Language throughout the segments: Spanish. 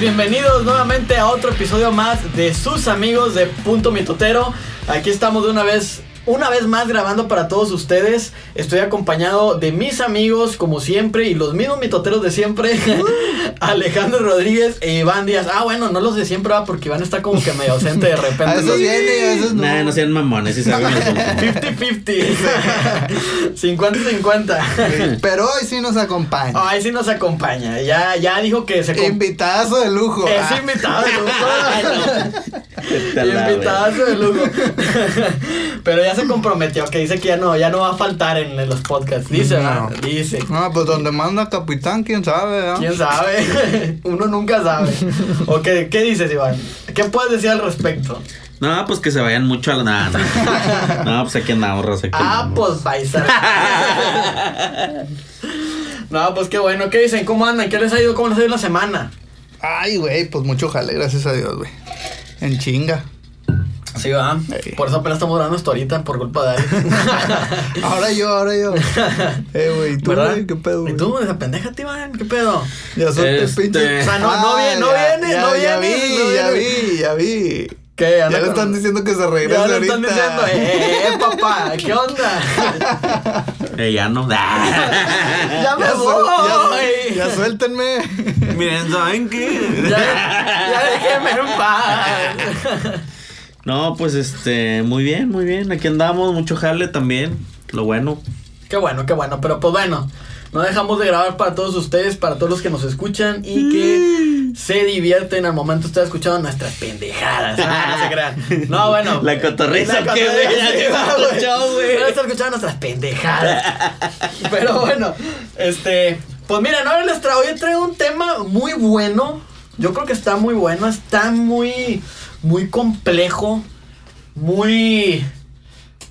bienvenidos nuevamente a otro episodio más de sus amigos de Punto Mitotero. Aquí estamos de una vez una vez más grabando para todos ustedes. Estoy acompañado de mis amigos, como siempre, y los mismos mitoteros de siempre. Alejandro Rodríguez e Iván Díaz. Ah, bueno, no los de siempre, ¿va? porque Iván está como que medio ausente de repente. A veces viene, a no. Nah, no sean mamones, si saben el punto. 50-50. 50-50. Pero hoy sí nos acompaña. Ay, sí nos acompaña. Ya, ya dijo que se... Invitazo de lujo. Es Ah. invitado de lujo. Invitadazo de lujo. Pero ya se comprometió, que dice que ya no, ya no va a faltar en, en los podcasts. Dice, No. ¿verdad? Dice. No, pues donde manda capitán, quién sabe, ¿verdad? ¿Quién sabe? Uno nunca sabe. ¿O qué, qué dices, Iván? ¿Qué puedes decir al respecto? No, pues que se vayan mucho a la. Nah, nah. No, pues aquí andamos, aquí Ah, andamos. pues vais a No, pues qué bueno. ¿Qué dicen? ¿Cómo andan? ¿Qué les ha ido? ¿Cómo les ha ido la semana? Ay, güey, pues mucho jale, gracias a Dios, güey. En chinga. Sí, va. Por eso apenas estamos grabando esto ahorita por culpa de Alex. Ahora yo, ahora yo. Eh, güey, ¿tú, ¿Verdad? güey? ¿Qué pedo, ¿Y tú, esa pendeja, Iván? ¿Qué pedo? Ya suelte Este- pinche. O sea, no- no viene, no ya- viene, ya- no Ya viene, vi, no ya vi, ya vi. ¿Qué? Ya le con- están diciendo que se regrese Ya le ahorita. están diciendo, eh, papá, ¿qué onda? Eh, ya no. ya me Ya, suel- ya- voy. ya suéltenme. Miren, ¿saben qué? Ya, ya déjeme en paz. No, pues este, muy bien, muy bien. Aquí andamos, mucho jale también. Lo bueno. Qué bueno, qué bueno. Pero pues bueno, no dejamos de grabar para todos ustedes, para todos los que nos escuchan y que se divierten al momento de estar escuchando nuestras pendejadas. Ah, no se crean. No, bueno. La cotorriza, La ¿qué, güey? Van a estar escuchando nuestras pendejadas. Pero bueno, este. Pues miren, ahora les traigo, hoy traigo un tema muy bueno. Yo creo que está muy bueno, está muy, muy complejo, muy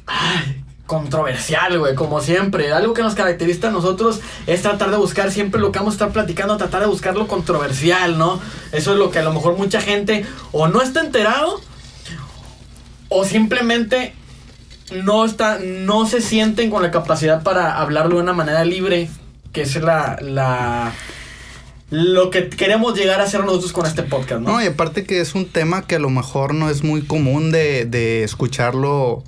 ay, controversial, güey, como siempre. Algo que nos caracteriza a nosotros es tratar de buscar siempre lo que vamos a estar platicando, tratar de buscar lo controversial, ¿no? Eso es lo que a lo mejor mucha gente o no está enterado o simplemente no está, no se sienten con la capacidad para hablarlo de una manera libre, que es la, la lo que queremos llegar a hacer nosotros con este podcast, ¿no? No, y aparte que es un tema que a lo mejor no es muy común de, de escucharlo,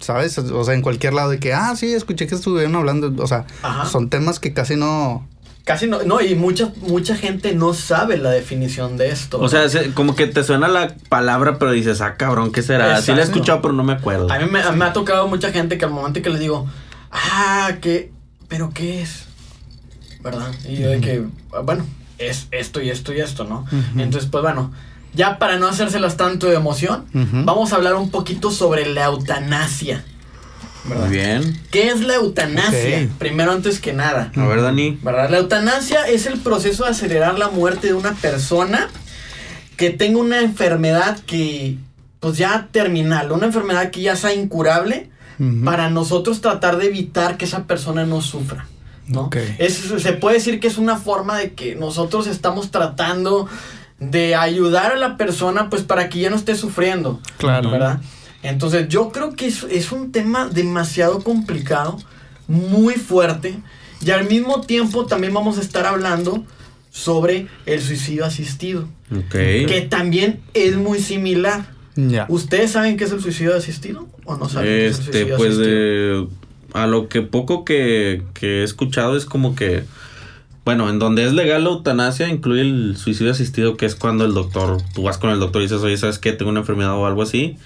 ¿sabes? O sea, en cualquier lado de que, ah, sí, escuché que estuvieron hablando, o sea, Ajá. son temas que casi no... Casi no, no, y mucha, mucha gente no sabe la definición de esto. O sea, se- como que te suena la palabra, pero dices, ah, cabrón, ¿qué será? Sí la he escuchado, pero no me acuerdo. a mí me, a mí me ha tocado mucha gente que al momento que les digo, ah, ¿qué? ¿Pero qué es? ¿Verdad? Y yo de que, bueno, es esto y esto y esto, ¿no? Entonces, pues bueno, ya para no hacérselas tanto de emoción, vamos a hablar un poquito sobre la eutanasia. Muy bien. ¿Qué es la eutanasia? Primero, antes que nada. A ver, Dani. ¿Verdad? La eutanasia es el proceso de acelerar la muerte de una persona que tenga una enfermedad que, pues ya terminal, una enfermedad que ya sea incurable, para nosotros tratar de evitar que esa persona no sufra. ¿No? Ok. Es, se puede decir que es una forma de que nosotros estamos tratando de ayudar a la persona pues para que ya no esté sufriendo. Claro. ¿Verdad? Entonces yo creo que es, es un tema demasiado complicado, muy fuerte, y al mismo tiempo también vamos a estar hablando sobre el suicidio asistido, Ok. que también es muy similar. Ya. ¿Ustedes saben qué es el suicidio asistido o no saben qué es el Este, suicidio pues asistido? de, a lo que poco que, que he escuchado es como que, bueno, en donde es legal la eutanasia incluye el suicidio asistido, que es cuando el doctor, tú vas con el doctor y dices, oye, ¿sabes qué? Tengo una enfermedad o algo así.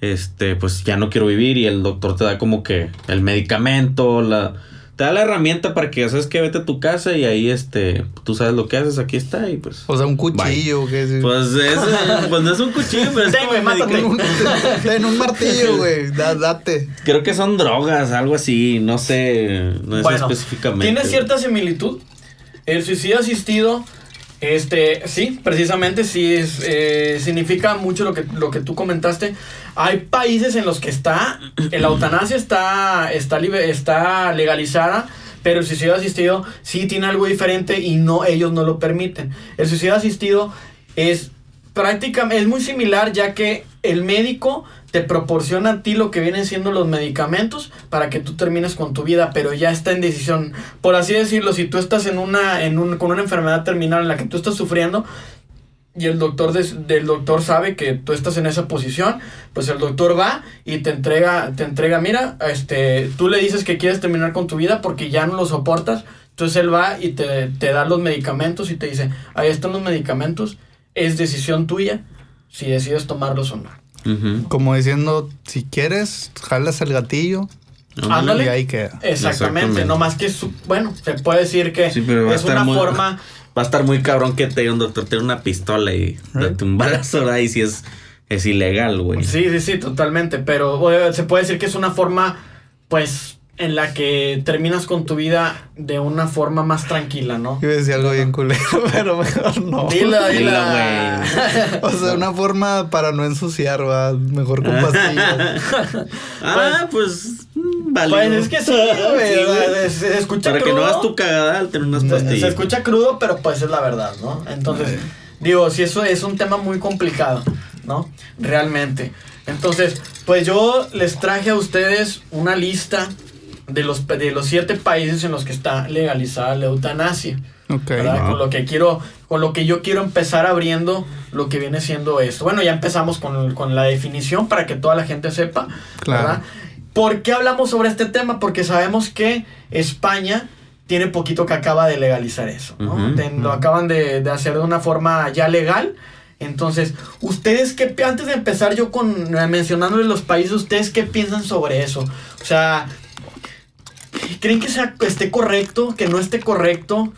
Este, pues ya no quiero vivir y el doctor te da como que el medicamento, la... Te da la herramienta para que, ¿sabes qué? Vete a tu casa y ahí, este, tú sabes lo que haces, aquí está y pues... O sea, un cuchillo, ¿qué es? Pues, es, pues no es un cuchillo, pero es Ten, como güey, mátate. medicamento. Ten un martillo, güey. Da- date. Creo que son drogas, algo así, no sé, no sé Bueno, específicamente. Tiene cierta similitud. El suicidio asistido, este, sí, precisamente sí es, eh, significa mucho lo que, lo que tú comentaste. Hay países en los que está, la eutanasia está, está, está legalizada, pero el suicidio asistido sí tiene algo diferente y no, ellos no lo permiten. El suicidio asistido es prácticamente, es muy similar ya que el médico te proporciona a ti lo que vienen siendo los medicamentos para que tú termines con tu vida, pero ya está en decisión. Por así decirlo, si tú estás en una, en un, con una enfermedad terminal en la que tú estás sufriendo, y el doctor del doctor sabe que tú estás en esa posición, pues el doctor va y te entrega, te entrega, mira, este, tú le dices que quieres terminar con tu vida porque ya no lo soportas, entonces él va y te, te da los medicamentos y te dice, ahí están los medicamentos, es decisión tuya si decides tomarlos o no. Como diciendo, si quieres, jalas el gatillo Ándale. y ahí queda. Exactamente, Exactamente. no más que, su- bueno, se puede decir que Sí, es una muy- forma... Va a estar muy cabrón que te diga un doctor, tiene una pistola y date un balazo y si es, es ilegal, güey. Sí, sí, sí, totalmente. Pero se puede decir que es una forma, pues, en la que terminas con tu vida de una forma más tranquila, ¿no? Iba a decir algo bien culero, pero mejor no. Dila, Dilo, dila. O sea, una forma para no ensuciar, va. Mejor con pastillas. Ah, pues, mm, válido. Pues es que sí, güey. Sí, güey. se, se escucha Para que crudo. no hagas tu cagada al tener unas Se- pastillas. Se escucha crudo, pero pues es la verdad, ¿no? Entonces, digo, si eso es un tema muy complicado, ¿no? Realmente. Entonces, pues yo les traje a ustedes una lista de los, de los siete países en los que está legalizada la eutanasia. Ok. ¿verdad? Ajá. Con lo que quiero, con lo que yo quiero empezar abriendo lo que viene siendo esto. Bueno, ya empezamos con, con la definición para que toda la gente sepa, Claro. ¿verdad? ¿Por qué hablamos sobre este tema? Porque sabemos que España tiene poquito que acaba de legalizar eso, Lo acaban de, de hacer de una forma ya legal. Entonces, ¿ustedes qué, pi- antes de empezar yo con eh, mencionándoles los países, ¿ustedes qué piensan sobre eso? O sea, ¿creen que sea, esté correcto, que no esté correcto?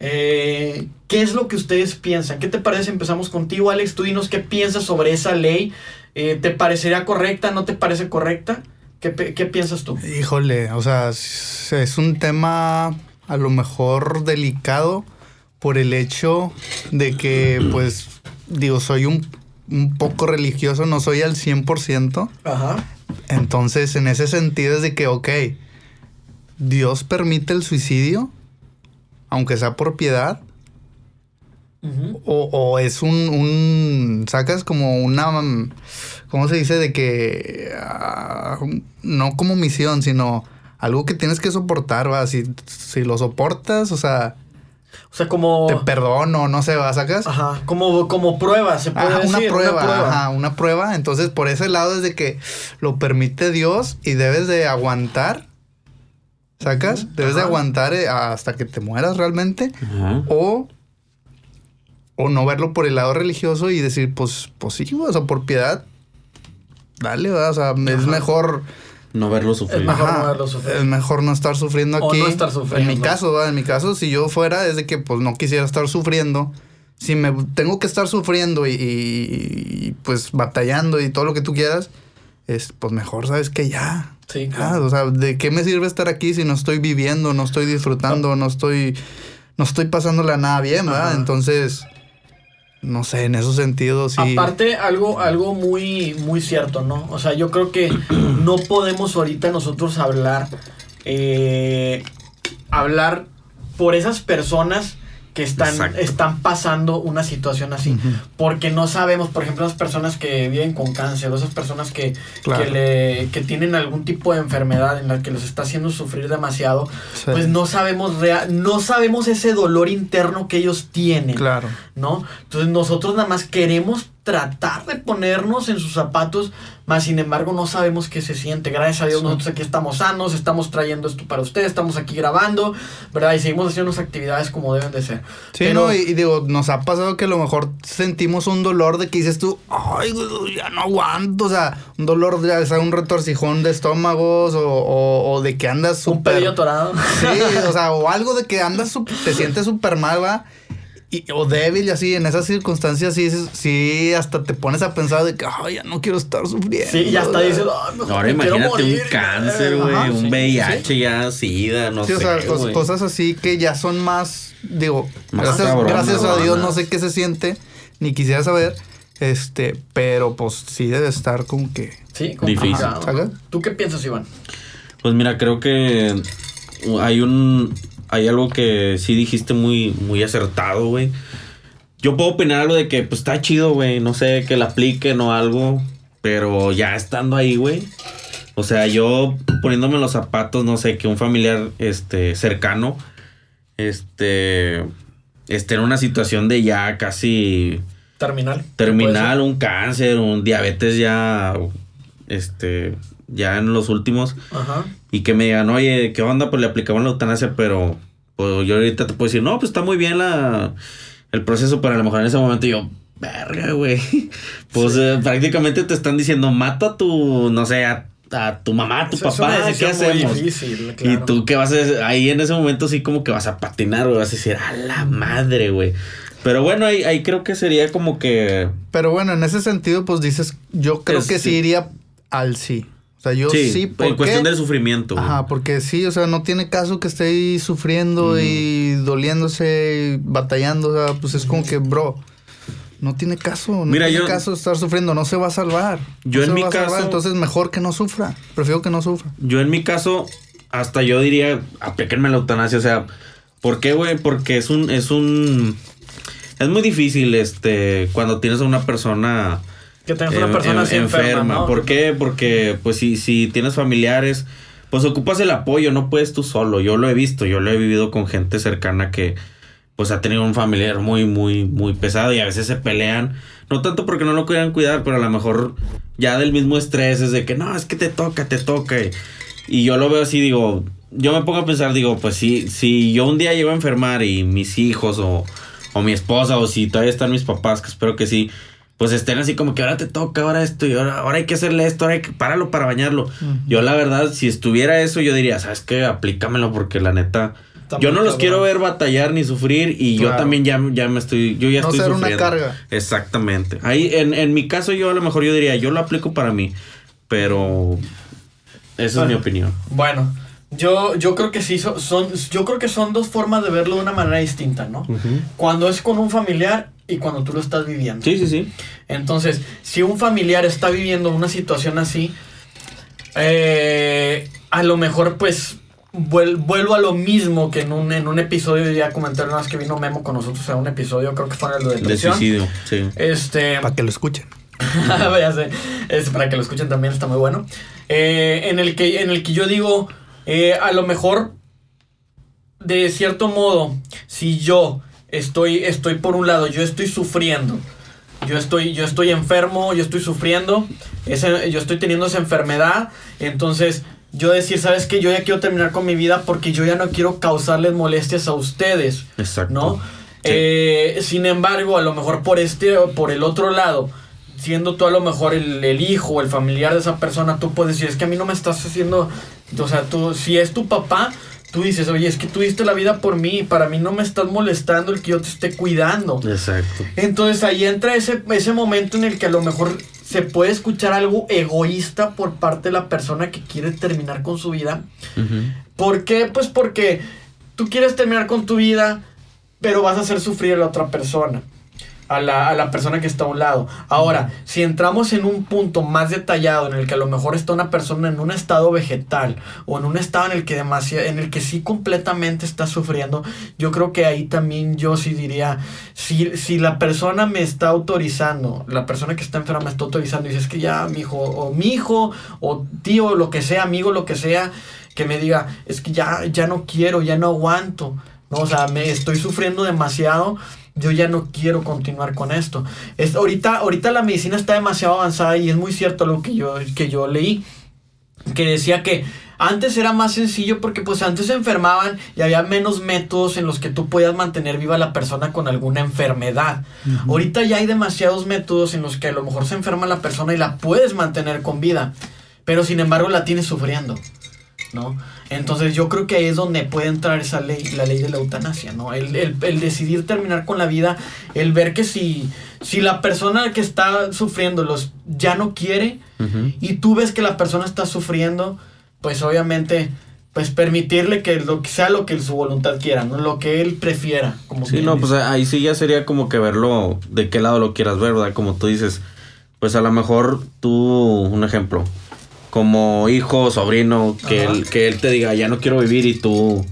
Eh, ¿Qué es lo que ustedes piensan? ¿Qué te parece? Empezamos contigo, Alex. Tú dinos qué piensas sobre esa ley. Eh, ¿Te parecería correcta? ¿No te parece correcta? ¿Qué, qué piensas tú? Híjole, o sea, es es un tema a lo mejor delicado por el hecho de que, pues, digo, soy un, un poco religioso, no soy al 100%. Ajá. Entonces, en ese sentido es de que, ok, Dios permite el suicidio, aunque sea por piedad, o, o es un, un, sacas como una, ¿cómo se dice? De que, ah, no como misión, sino algo que tienes que soportar, va, si, si lo soportas, o sea, O sea, como... te perdono, no sé, va, sacas. Ajá, como, como prueba, se puede Ajá, decir. una prueba, ajá, una prueba. Entonces, por ese lado es de que lo permite Dios y debes de aguantar. ¿Sacas? Debes de aguantar eh, hasta que te mueras realmente. Ajá. O, o no verlo por el lado religioso y decir, pues, pues sí, o sea, por piedad. Dale, ¿verdad? o sea, es mejor. No verlo sufrir. Es mejor ajá, no verlo sufrir. Es mejor no estar sufriendo O aquí. no estar sufriendo. En mi caso, ¿verdad? En mi caso, si yo fuera, es de que pues no quisiera estar sufriendo. Si me tengo que estar sufriendo y, y, y, pues batallando y todo lo que tú quieras, es pues mejor, ¿sabes? Que ya. Sí, claro. o sea, ¿de qué me sirve estar aquí si no estoy viviendo, no estoy disfrutando, no estoy, no estoy pasándola nada bien, ¿verdad? Ajá. Entonces, no sé, en esos sentidos sí. Aparte, algo, algo muy, muy cierto, ¿no? O sea, yo creo que no podemos ahorita nosotros hablar, eh, hablar por esas personas que están, Exacto. están pasando una situación así. Porque no sabemos, por ejemplo, esas personas que viven con cáncer o esas personas que, Claro. que, le, que tienen algún tipo de enfermedad en la que los está haciendo sufrir demasiado, Sí. pues no sabemos, rea- no sabemos ese dolor interno que ellos tienen. Claro. ¿no? Entonces nosotros nada más queremos tratar de ponernos en sus zapatos, más sin embargo no sabemos qué se siente. Gracias a Dios Sí. nosotros aquí estamos sanos, estamos trayendo esto para ustedes, estamos aquí grabando, ¿verdad? Y seguimos haciendo nuestras actividades como deben de ser. Sí, Pero- no, y, y digo, nos ha pasado que a lo mejor sentimos un dolor de que dices tú, ay, ya no aguanto, o sea, un dolor, ya sea un retorcijón de estómagos o, o- o de que andas Un súper... pedillo atorado. Sí, o sea, o algo de que andas, sup- te sientes súper mal, va. Y, o débil y así, en esas circunstancias sí, sí, hasta te pones a pensar de que, ay, ya no quiero estar sufriendo. Sí, y hasta dices, "Ay, mejor Ahora me imagínate morir". un cáncer, güey, un sí, VIH sí. ya, SIDA, no Sí, sé. o sea, cosas así que ya son más, digo, Más gracias, gracias a Dios no sé qué se siente, ni quisiera saber, este, pero pues sí debe estar como que, Sí, Difícil. complicado. ¿Sabes? ¿Tú qué piensas, Iván? Pues mira, creo que hay un hay algo que sí dijiste muy muy acertado, güey. Yo puedo opinar algo de que pues está chido, güey, no sé, que la apliquen o algo, pero ya estando ahí, güey. O sea, yo poniéndome los zapatos, no sé, que un familiar este cercano este esté en una situación de ya casi Terminal. terminal, un cáncer, un diabetes ya, este, ya en los últimos, Ajá. Y que me digan, oye, ¿qué onda? Pues le aplicamos la eutanasia, pero pues yo ahorita te puedo decir, no, pues está muy bien la, el proceso, pero a lo mejor en ese momento yo, verga, güey, pues eh, prácticamente te están diciendo, mata a tu, no sé, a, a tu mamá, a tu Es una papá, ¿qué hacemos? difícil, Y tú qué vas a hacer? ahí en ese momento sí como que vas a patinar, güey, vas a decir, a la madre, güey. Pero bueno, ahí, ahí creo que sería como que... Pero bueno, en ese sentido, pues dices, yo creo Es- que sí. iría al sí. O sea, yo sí, Sí, ¿por en cuestión del sufrimiento. güey. Ajá, porque sí, o sea, no tiene caso que esté ahí sufriendo y doliéndose, y batallando, o sea, pues es como que, bro, no tiene caso, no Mira, tiene yo- caso estar sufriendo, no se va a salvar. Yo no en se mi va a salvar, caso- entonces mejor que no sufra, prefiero que no sufra. Yo en mi caso, hasta yo diría, aplíquenme la eutanasia, o sea, ¿por qué, güey? Porque es un, es un, es muy difícil, este, cuando tienes a una persona Que tengas una persona en- así enferma, ¿no? ¿Por qué? Porque, pues, si, si tienes familiares, pues ocupas el apoyo, no puedes tú solo. Yo lo he visto, yo lo he vivido con gente cercana que, pues, ha tenido un familiar muy, muy, muy pesado y a veces se pelean. No tanto porque no lo quieran cuidar, pero a lo mejor ya del mismo estrés es de que, no, es que te toca, te toca. Y, y yo lo veo así, digo, yo me pongo a pensar, digo, pues, si, si yo un día llego a enfermar y mis hijos o, o mi esposa o si todavía están mis papás, que espero que sí, pues estén así como que ahora te toca, ahora esto, y ahora, ahora hay que hacerle esto, ahora hay que pararlo para bañarlo. Yo la verdad, si estuviera eso, yo diría, ¿sabes qué? Aplícamelo porque la neta... Yo no los cabrón. quiero ver batallar ni sufrir y yo también ya, ya me estoy, yo ya No estoy ser una sufriendo. carga. Exactamente. Ahí, en, en mi caso, yo a lo mejor yo diría, yo lo aplico para mí, pero esa es mi opinión. Bueno, yo, yo creo que sí son, son, yo creo que son dos formas de verlo de una manera distinta, ¿no? Cuando es con un familiar y cuando tú lo estás viviendo. Sí, sí, sí. Entonces, si un familiar está viviendo una situación así, eh, a lo mejor pues vuel- vuelvo a lo mismo que en un, en un episodio, ya comenté una vez que vino Memo con nosotros en un episodio, creo que fue en el de De depresión. suicidio, sí. Este, Para que lo escuchen. ya sé, es para que lo escuchen también, está muy bueno. Eh, en, el que, en el que yo digo, eh, a lo mejor, de cierto modo, si yo estoy, estoy por un lado, yo estoy sufriendo, yo estoy, yo estoy enfermo, yo estoy sufriendo, ese- yo estoy teniendo esa enfermedad, entonces yo decir, ¿sabes qué? Yo ya quiero terminar con mi vida porque yo ya no quiero causarles molestias a ustedes. Exacto. ¿no? Sí. Eh, sin embargo, a lo mejor por este, por el otro lado, siendo tú a lo mejor el, el hijo o el familiar de esa persona, tú puedes decir, es que a mí no me estás haciendo, o sea, tú, si es tu papá, tú dices, oye, es que tú diste la vida por mí, y para mí no me estás molestando el que yo te esté cuidando. Exacto. Entonces ahí entra ese, ese momento en el que a lo mejor se puede escuchar algo egoísta por parte de la persona que quiere terminar con su vida. Ujú. ¿Por qué? Pues porque tú quieres terminar con tu vida, pero vas a hacer sufrir a la otra persona. A la, a la persona que está a un lado. Ahora, si entramos en un punto más detallado en el que a lo mejor está una persona en un estado vegetal o en un estado en el que demasiado, en el que sí completamente está sufriendo, yo creo que ahí también yo sí diría, si, si la persona me está autorizando, la persona que está enferma me está autorizando y dice es que ya mi hijo o mi hijo o tío, lo que sea, amigo, lo que sea, que me diga, es que ya, ya no quiero, ya no aguanto, ¿no? O sea, me estoy sufriendo demasiado, yo ya no quiero continuar con esto. Es, ahorita, ahorita la medicina está demasiado avanzada y es muy cierto lo que yo, que yo leí, que decía que antes era más sencillo porque pues antes se enfermaban y había menos métodos en los que tú podías mantener viva a la persona con alguna enfermedad. Ahorita ya hay demasiados métodos en los que a lo mejor se enferma la persona y la puedes mantener con vida, pero sin embargo la tienes sufriendo. ¿No? Entonces yo creo que ahí es donde puede entrar esa ley, la ley de la eutanasia, ¿no? El, el- el decidir terminar con la vida, el ver que si, si la persona que está sufriendo los ya no quiere y tú ves que la persona está sufriendo, pues obviamente pues permitirle que lo que sea lo que su voluntad quiera, ¿no? Lo que él prefiera, como Sí, no, pues ahí sí ya sería como que verlo de qué lado lo quieras ver, ¿verdad? Como tú dices, pues a lo mejor tú, un ejemplo, como hijo, sobrino, que Ajá. él, que él te diga, ya no quiero vivir y tú,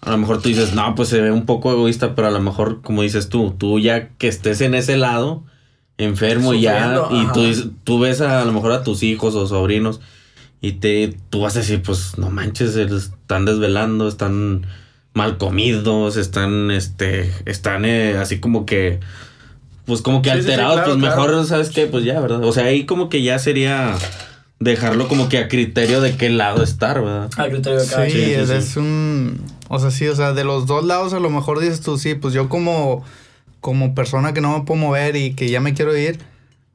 a lo mejor tú dices, no, pues se ve un poco egoísta, pero a lo mejor, como dices tú, tú ya que estés en ese lado, enfermo ya, Sufriendo, y ajá. tú, ves a, a lo mejor a tus hijos o sobrinos y te, tú vas a decir, pues no manches, están desvelando, están mal comidos, están, este, están eh, así como que, pues como que Sí, sí, sí, alterados, claro, pues mejor. ¿sabes qué? Pues ya, ¿verdad? O sea, ahí como que ya sería dejarlo como que a criterio de qué lado estar, ¿verdad? Al criterio de cada Sí, quien. sí, es, sí. es un... O sea, sí, o sea, de los dos lados a lo mejor dices tú, sí, pues yo como, como persona que no me puedo mover y que ya me quiero ir,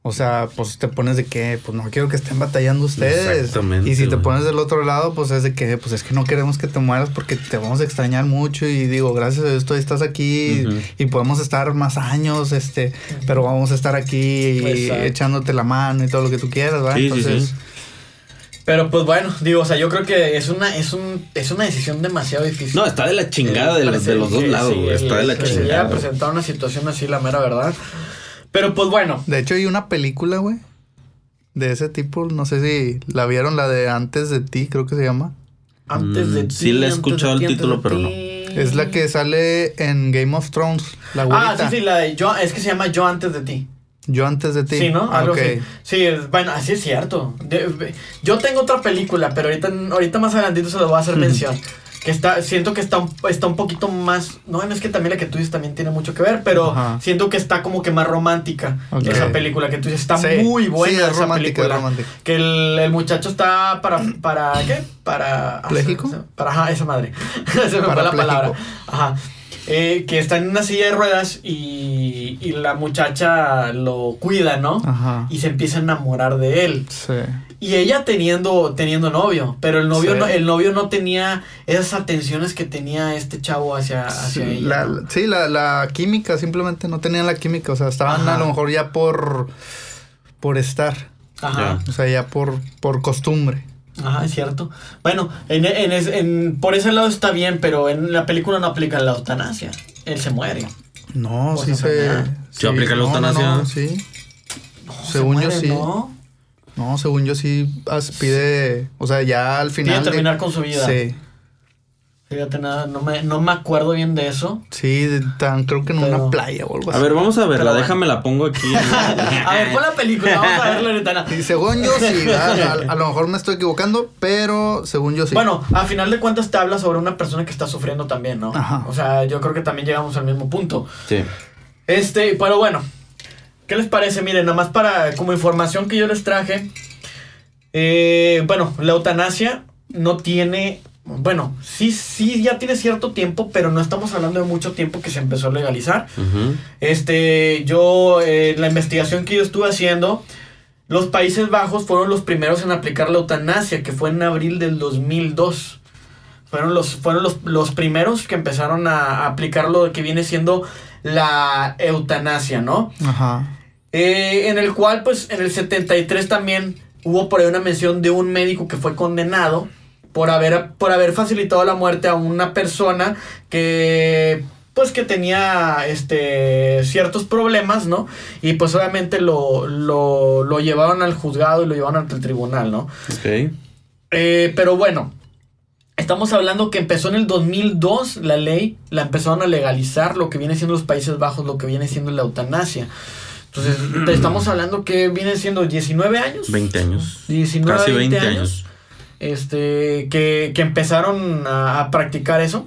o sea, pues te pones de que, pues no quiero que estén batallando ustedes. Exactamente, Y si te güey. pones del otro lado, pues es de que, pues es que no queremos que te mueras porque te vamos a extrañar mucho y digo, gracias a esto estás aquí y podemos estar más años, este, pero vamos a estar aquí Exacto. echándote la mano y todo lo que tú quieras, ¿verdad? Sí, sí, Entonces, sí. Pero pues bueno, digo, o sea, yo creo que es una, es un, es una decisión demasiado difícil. No, está de la chingada de, los, de los dos Sí, lados, sí, güey. Está de la a chingada. presentar una situación así, la mera verdad. Pero pues bueno, De hecho, hay una película, güey, de ese tipo. No sé si la vieron, la de Antes de ti, creo que se llama. antes de Mm, ti. sí le he escuchado de el ti, título, de pero ti. Es la que sale en Game of Thrones, la Ah, sí, sí, la de yo, es que se llama Yo antes de ti. Yo antes de ti. Sí, ¿no? Ah, Algo ok. así. Sí, es- bueno, así es cierto. De- yo tengo otra película, pero ahorita, ahorita más adelantito se lo voy a hacer mención. Que está, siento que está un, está un poquito más. No, no es que también la que tú dices también tiene mucho que ver, pero Ajá. siento que está como que más romántica. Ok. Esa película que tú dices está Sí, muy buena. sí, es esa romántica, película. es romántica. Que el, el muchacho está para. ¿Para qué? Para. ah, ¿Pléjico? Para, ajá, esa madre. se me fue la palabra. Ajá. Eh, que está en una silla de ruedas y, y la muchacha lo cuida, ¿no? Ajá. y se empieza a enamorar de él. Sí. Y ella teniendo, teniendo novio, pero el novio, Sí. no, el novio no tenía esas atenciones que tenía este chavo hacia, hacia Sí, ella. la, ¿no? sí, la, la química, simplemente no tenían la química. O sea, estaban Ajá. a lo mejor ya por, por estar. Ajá, O sea, ya por, por costumbre. Ajá, es cierto. Bueno, en, en, es- en- por ese lado está bien, pero en la película no aplica la eutanasia. Él se muere. No, sí se. sí, ¿Sí aplica la no, eutanasia? no, sí. No, Según se yo sí. ¿no? No, según yo sí pide. O sea, ya al final. Pide de- terminar con su vida. Sí. Fíjate nada, no me, no me acuerdo bien de eso. Sí, de- tan, creo que en Pero- una playa o algo A así. ver, vamos a verla. Pero. Déjame la pongo aquí. a ver, pon la película, vamos a verla ahorita. Y según yo sí, a, a lo mejor me estoy equivocando, pero según yo sí. Bueno, a final de cuentas te habla sobre una persona que está sufriendo también, ¿no? Ajá. O sea, yo creo que también llegamos al mismo punto. Sí. Este, pero bueno, ¿qué les parece? Miren, nada más para, como información que yo les traje, eh, bueno, la eutanasia no tiene, bueno, sí, sí, ya tiene cierto tiempo, pero no estamos hablando de mucho tiempo que se empezó a legalizar. Este, yo, eh, la investigación que yo estuve haciendo, los Países Bajos fueron los primeros en aplicar la eutanasia, que fue en abril del 2002. Fueron los, fueron los, los primeros que empezaron a, a aplicar lo que viene siendo la eutanasia, ¿no? Ajá. Eh, en el cual, pues, en el 73 también hubo por ahí una mención de un médico que fue condenado por haber, por haber facilitado la muerte a una persona que, pues, que tenía, este, ciertos problemas, ¿no? Y pues, obviamente lo, lo, lo llevaron al juzgado y lo llevaron ante el tribunal, ¿no? Ok. Eh, pero bueno, estamos hablando que empezó en el 2002 la ley, la empezaron a legalizar lo que viene siendo los Países Bajos, lo que viene siendo la eutanasia. Entonces, estamos hablando que viene siendo 19 años. 20 años. 19, Casi 20, 20 años. años. Este, que, que empezaron a, a practicar eso.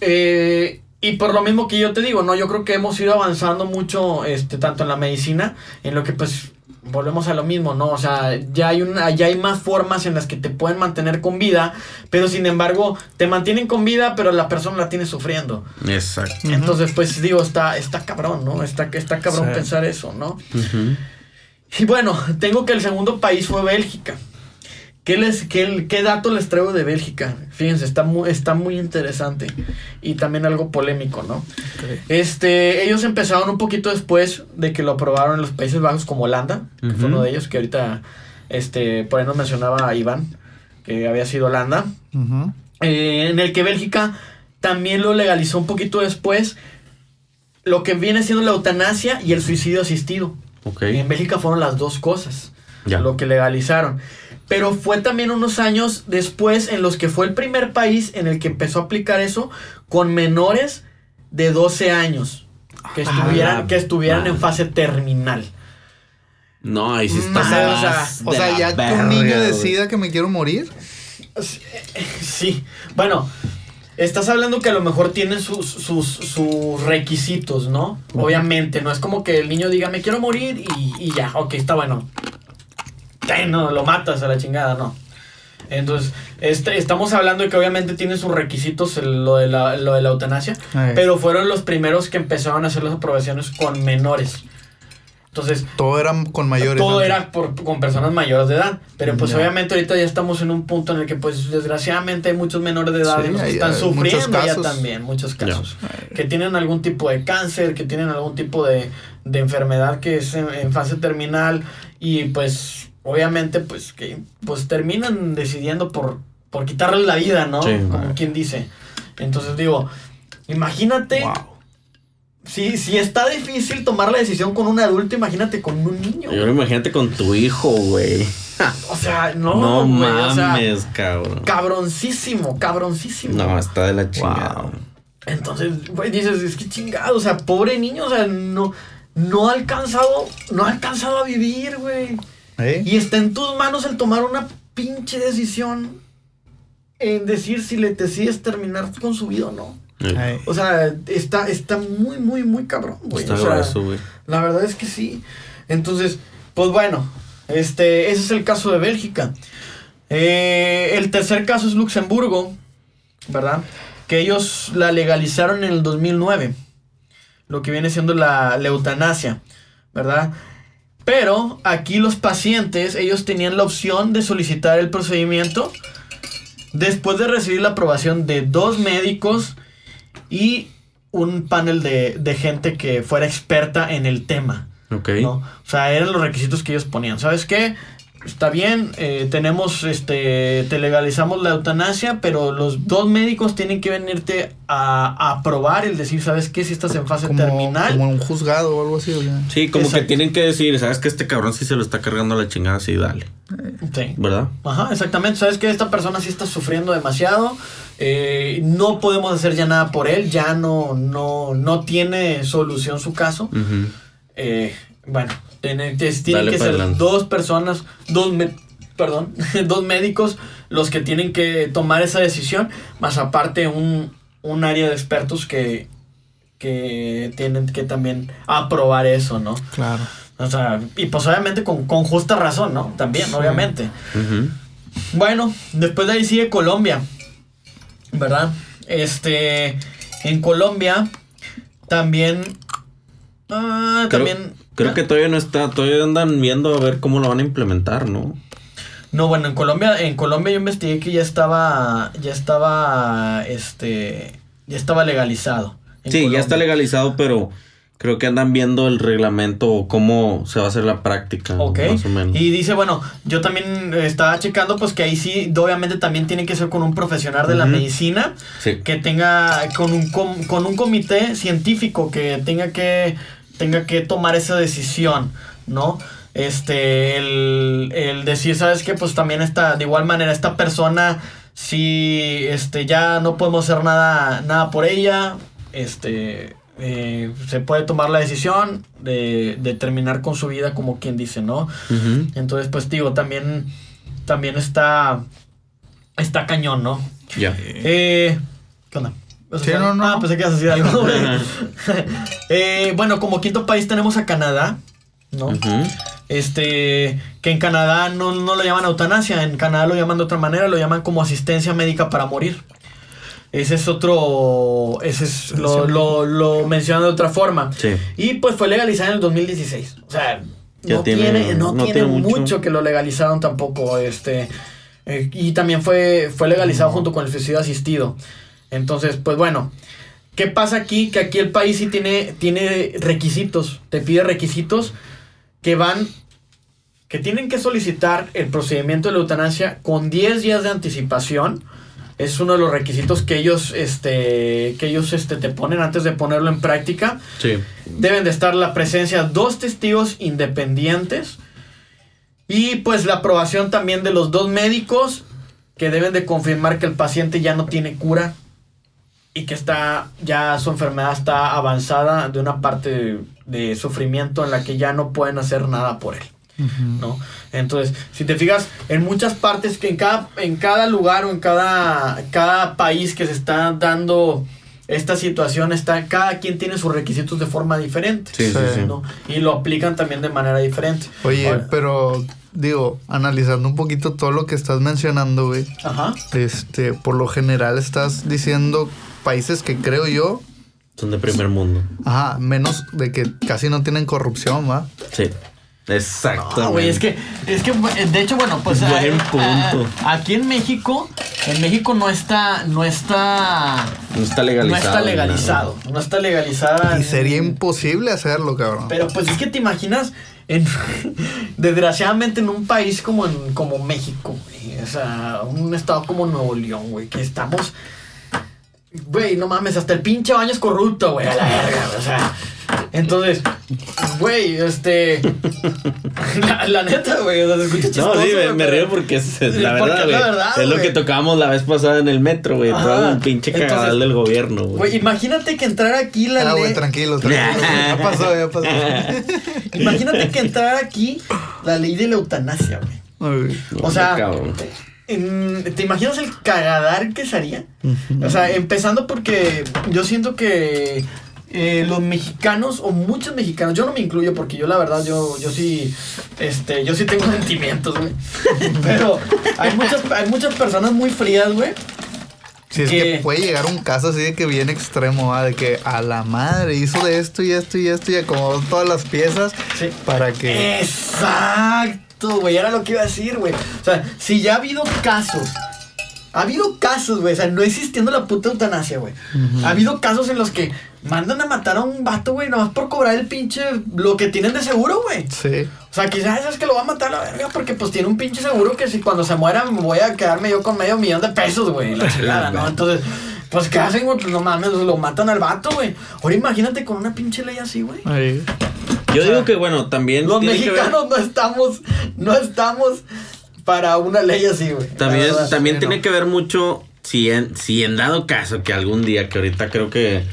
Eh, y por lo mismo que yo te digo, ¿no? Yo creo que hemos ido avanzando mucho, este, tanto en la medicina, en lo que pues volvemos a lo mismo, ¿no? O sea, ya hay una, ya hay más formas en las que te pueden mantener con vida, pero sin embargo, te mantienen con vida, pero la persona la tiene sufriendo. Exacto. Entonces, pues digo, está, está cabrón, ¿no? Está, está cabrón Sí. pensar eso, ¿no? Y bueno, tengo que el segundo país fue Bélgica. ¿Qué, les, qué, qué dato les traigo de Bélgica? Fíjense, está muy, está muy interesante y también algo polémico, ¿no? Este, ellos empezaron un poquito después de que lo aprobaron en los Países Bajos como Holanda, que fue uno de ellos que ahorita, este, por ahí nos mencionaba Iván, que había sido Holanda, eh, en el que Bélgica también lo legalizó un poquito después, lo que viene siendo la eutanasia y el suicidio asistido. En Bélgica fueron las dos cosas Ya. lo que legalizaron. Pero fue también unos años después en los que fue el primer país en el que empezó a aplicar eso con menores de 12 años que Ah, estuvieran, que estuvieran en fase terminal. No, ahí sí está O sea, más o sea, O de sea, la ya tu verga, niño decida que me quiero morir. Sí, bueno, estás hablando que a lo mejor tienen sus, sus, sus requisitos, ¿no? Obviamente, no es como que el niño diga, me quiero morir y, y ya, ok, está bueno. Ten, no, lo matas a la chingada, no. Entonces, este, estamos hablando de que obviamente tiene sus requisitos el- lo, de la, lo de la eutanasia, Ay. pero fueron los primeros que empezaron a hacer las aprobaciones con menores. Entonces, Todo era con mayores. todo antes. era por, con personas mayores de edad. Pero pues obviamente ahorita ya estamos en un punto en el que pues desgraciadamente hay muchos menores de edad Sí, hay- están hay sufriendo muchos ya también, muchos casos. Que tienen algún tipo de cáncer, que tienen algún tipo de, de enfermedad que es en, en fase terminal y pues obviamente pues que pues terminan decidiendo por, por quitarle la vida, ¿no? Sí. Como quien dice. Entonces digo, imagínate... Wow. Si, si está difícil tomar la decisión con un adulto, imagínate con un niño. Yo imagínate con tu hijo, güey. O sea, no, No, güey, o sea, mames, cabrón. cabroncísimo, cabroncísimo. No, está de la chingada. Wow. Entonces, güey, dices, es que chingado, o sea, pobre niño, o sea, no, no ha alcanzado, no ha alcanzado a vivir, güey. ¿Eh? Y está en tus manos el tomar una pinche decisión en decir si le decides terminar con su vida o no. Eh. O sea, está, está muy, muy, muy cabrón, güey. Está o sea, grueso, güey. La verdad es que sí. Entonces, pues bueno, este, ese es el caso de Bélgica. Eh, el tercer caso es Luxemburgo, ¿verdad? Que ellos la legalizaron en el 2009. Lo que viene siendo la, la eutanasia, ¿verdad? Pero aquí los pacientes, ellos tenían la opción de solicitar el procedimiento después de recibir la aprobación de dos médicos y un panel de, de gente que fuera experta en el tema. Ok. ¿no? O sea, eran los requisitos que ellos ponían. ¿Sabes qué? Está bien, eh, tenemos, este, te legalizamos la eutanasia, pero los dos médicos tienen que venirte a, a aprobar el decir, ¿sabes qué? Si estás en fase Como, terminal. como un juzgado o algo así. o sea. Sí, como Exacto. que tienen que decir, ¿sabes que este cabrón sí se lo está cargando a la chingada? Sí, dale. Sí. ¿Verdad? Ajá, exactamente. Sabes que esta persona sí está sufriendo demasiado. eh, no podemos hacer ya nada por él. Ya no, no, no tiene solución su caso. Eh, bueno, tienen, tes- tienen Dale que ser adelante. dos personas, dos, me- perdón, dos médicos los que tienen que tomar esa decisión, más aparte un, un área de expertos que, que tienen que también aprobar eso, ¿no? Claro. O sea, y pues obviamente con, con justa razón, ¿no? También, obviamente. Bueno, después de ahí sigue Colombia, ¿verdad? Este, en Colombia también... ah, Creo, también... creo que todavía no está, todavía andan viendo a ver cómo lo van a implementar, ¿no? No, bueno, en Colombia, en Colombia yo investigué que ya estaba, ya estaba, este, ya estaba legalizado. Sí, Colombia. ya está legalizado, pero creo que andan viendo el reglamento o cómo se va a hacer la práctica, Ok. más o menos. Y dice, bueno, yo también estaba checando, pues que ahí sí, obviamente también tiene que ser con un profesional de la medicina, Sí. que tenga, con un, com- con un comité científico que tenga que, tenga que tomar esa decisión, ¿no? Este, el, el decir, ¿sabes qué? Pues también está, de igual manera, esta persona, si, este, ya no podemos hacer nada, nada por ella, este, eh, se puede tomar la decisión de, de terminar con su vida como quien dice, ¿no? Entonces, pues digo, también, también está, está cañón, ¿no? Ya. Eh, ¿Qué onda? ¿Vas a Sí, hacer no, no. Ah, pensé que ibas a decir algo. güey. Eh, bueno, como quinto país tenemos a Canadá, ¿no? Este, que en Canadá no, no lo llaman eutanasia, en Canadá lo llaman de otra manera, lo llaman como asistencia médica para morir. Ese es otro, ese es, lo, lo, lo mencionan de otra forma. Sí. Y pues fue legalizada en el 2016. O sea, Ya no tiene- tiene, no no tiene tiene mucho. mucho. que lo legalizaron tampoco. Este. eh, y también fue, fue legalizado junto con el suicidio asistido. Entonces, pues bueno. ¿Qué pasa aquí? Que aquí el país sí tiene, tiene requisitos. Te pide requisitos que van. que tienen que solicitar el procedimiento de la eutanasia con 10 días de anticipación. Es uno de los requisitos que ellos, este, que ellos este, te ponen antes de ponerlo en práctica. Sí. Deben de estar la presencia de dos testigos independientes. Y pues la aprobación también de los dos médicos que deben de confirmar que el paciente ya no tiene cura y que está ya su enfermedad está avanzada de una parte de, de sufrimiento en la que ya no pueden hacer nada por él. ¿no? Entonces, si te fijas, en muchas partes, que en cada, en cada lugar o en cada, cada país que se está dando esta situación, está, cada quien tiene sus requisitos de forma diferente. Sí, sí, sí. ¿no? Y lo aplican también de manera diferente. Oye, Ahora- pero digo, analizando un poquito todo lo que estás mencionando, güey. Ajá. Este, por lo general estás diciendo países que creo yo, Son de primer mundo. ajá, menos de que casi no tienen corrupción, ¿va? Sí. Exactamente. No, güey, es que, es que, de hecho, bueno, pues Buen punto. aquí en México, en México no está, no está, No está no legalizado. está ni nada. legalizado, no está legalizada. Y sería imposible hacerlo, cabrón. Pero pues es que te imaginas, en, desgraciadamente en un país como, en, como México, güey, o sea, un estado como Nuevo León, güey, que estamos, güey, no mames, hasta el pinche baño es corrupto, güey, a la verga, o sea, entonces, güey, este, la, la neta, güey, o sea, se escucha chistoso, No, sí, me, güey, me río porque es, la porque verdad, es la güey. verdad, Es lo que tocábamos la vez pasada en el metro, güey. Todo un pinche Entonces, cagadal del gobierno, Güey, güey. imagínate que entrara aquí la Ah, ley. güey, tranquilo, tranquilo. ya pasó, ya pasó. Imagínate que entrara aquí la ley de la eutanasia, güey. O sea, cabrón. ¿Te imaginas el cagadar que sería? O sea, empezando porque yo siento que eh, los mexicanos o muchos mexicanos, yo no me incluyo porque yo la verdad yo yo sí este yo sí tengo sentimientos, güey. Pero hay muchas hay muchas personas muy frías, güey. Si es que- que puede llegar un caso así de que bien extremo, de que a la madre hizo de esto y esto y esto y acomodó todas las piezas Sí. para que... Exacto, güey, era lo que iba a decir, güey. O sea, si ya ha habido casos, ha habido casos, güey, o sea, no existiendo la puta eutanasia, güey. Ha habido casos en los que mandan a matar a un vato, güey, nomás por cobrar el pinche, lo que tienen de seguro, güey. Sí. O sea, quizás es que lo va a matar a la verga porque pues tiene un pinche seguro que si cuando se muera voy a quedarme yo con medio millón de pesos, güey. La chingada, ¿no? Entonces, pues ¿qué hacen, güey? Pues no mames, lo matan al vato, güey. Ahora imagínate con una pinche ley así, güey. Ahí. Yo digo que, bueno, también. Los mexicanos no estamos, no estamos para una ley así, güey. También, verdad. también tiene no. que ver mucho si en, si en dado caso que algún día, que ahorita creo que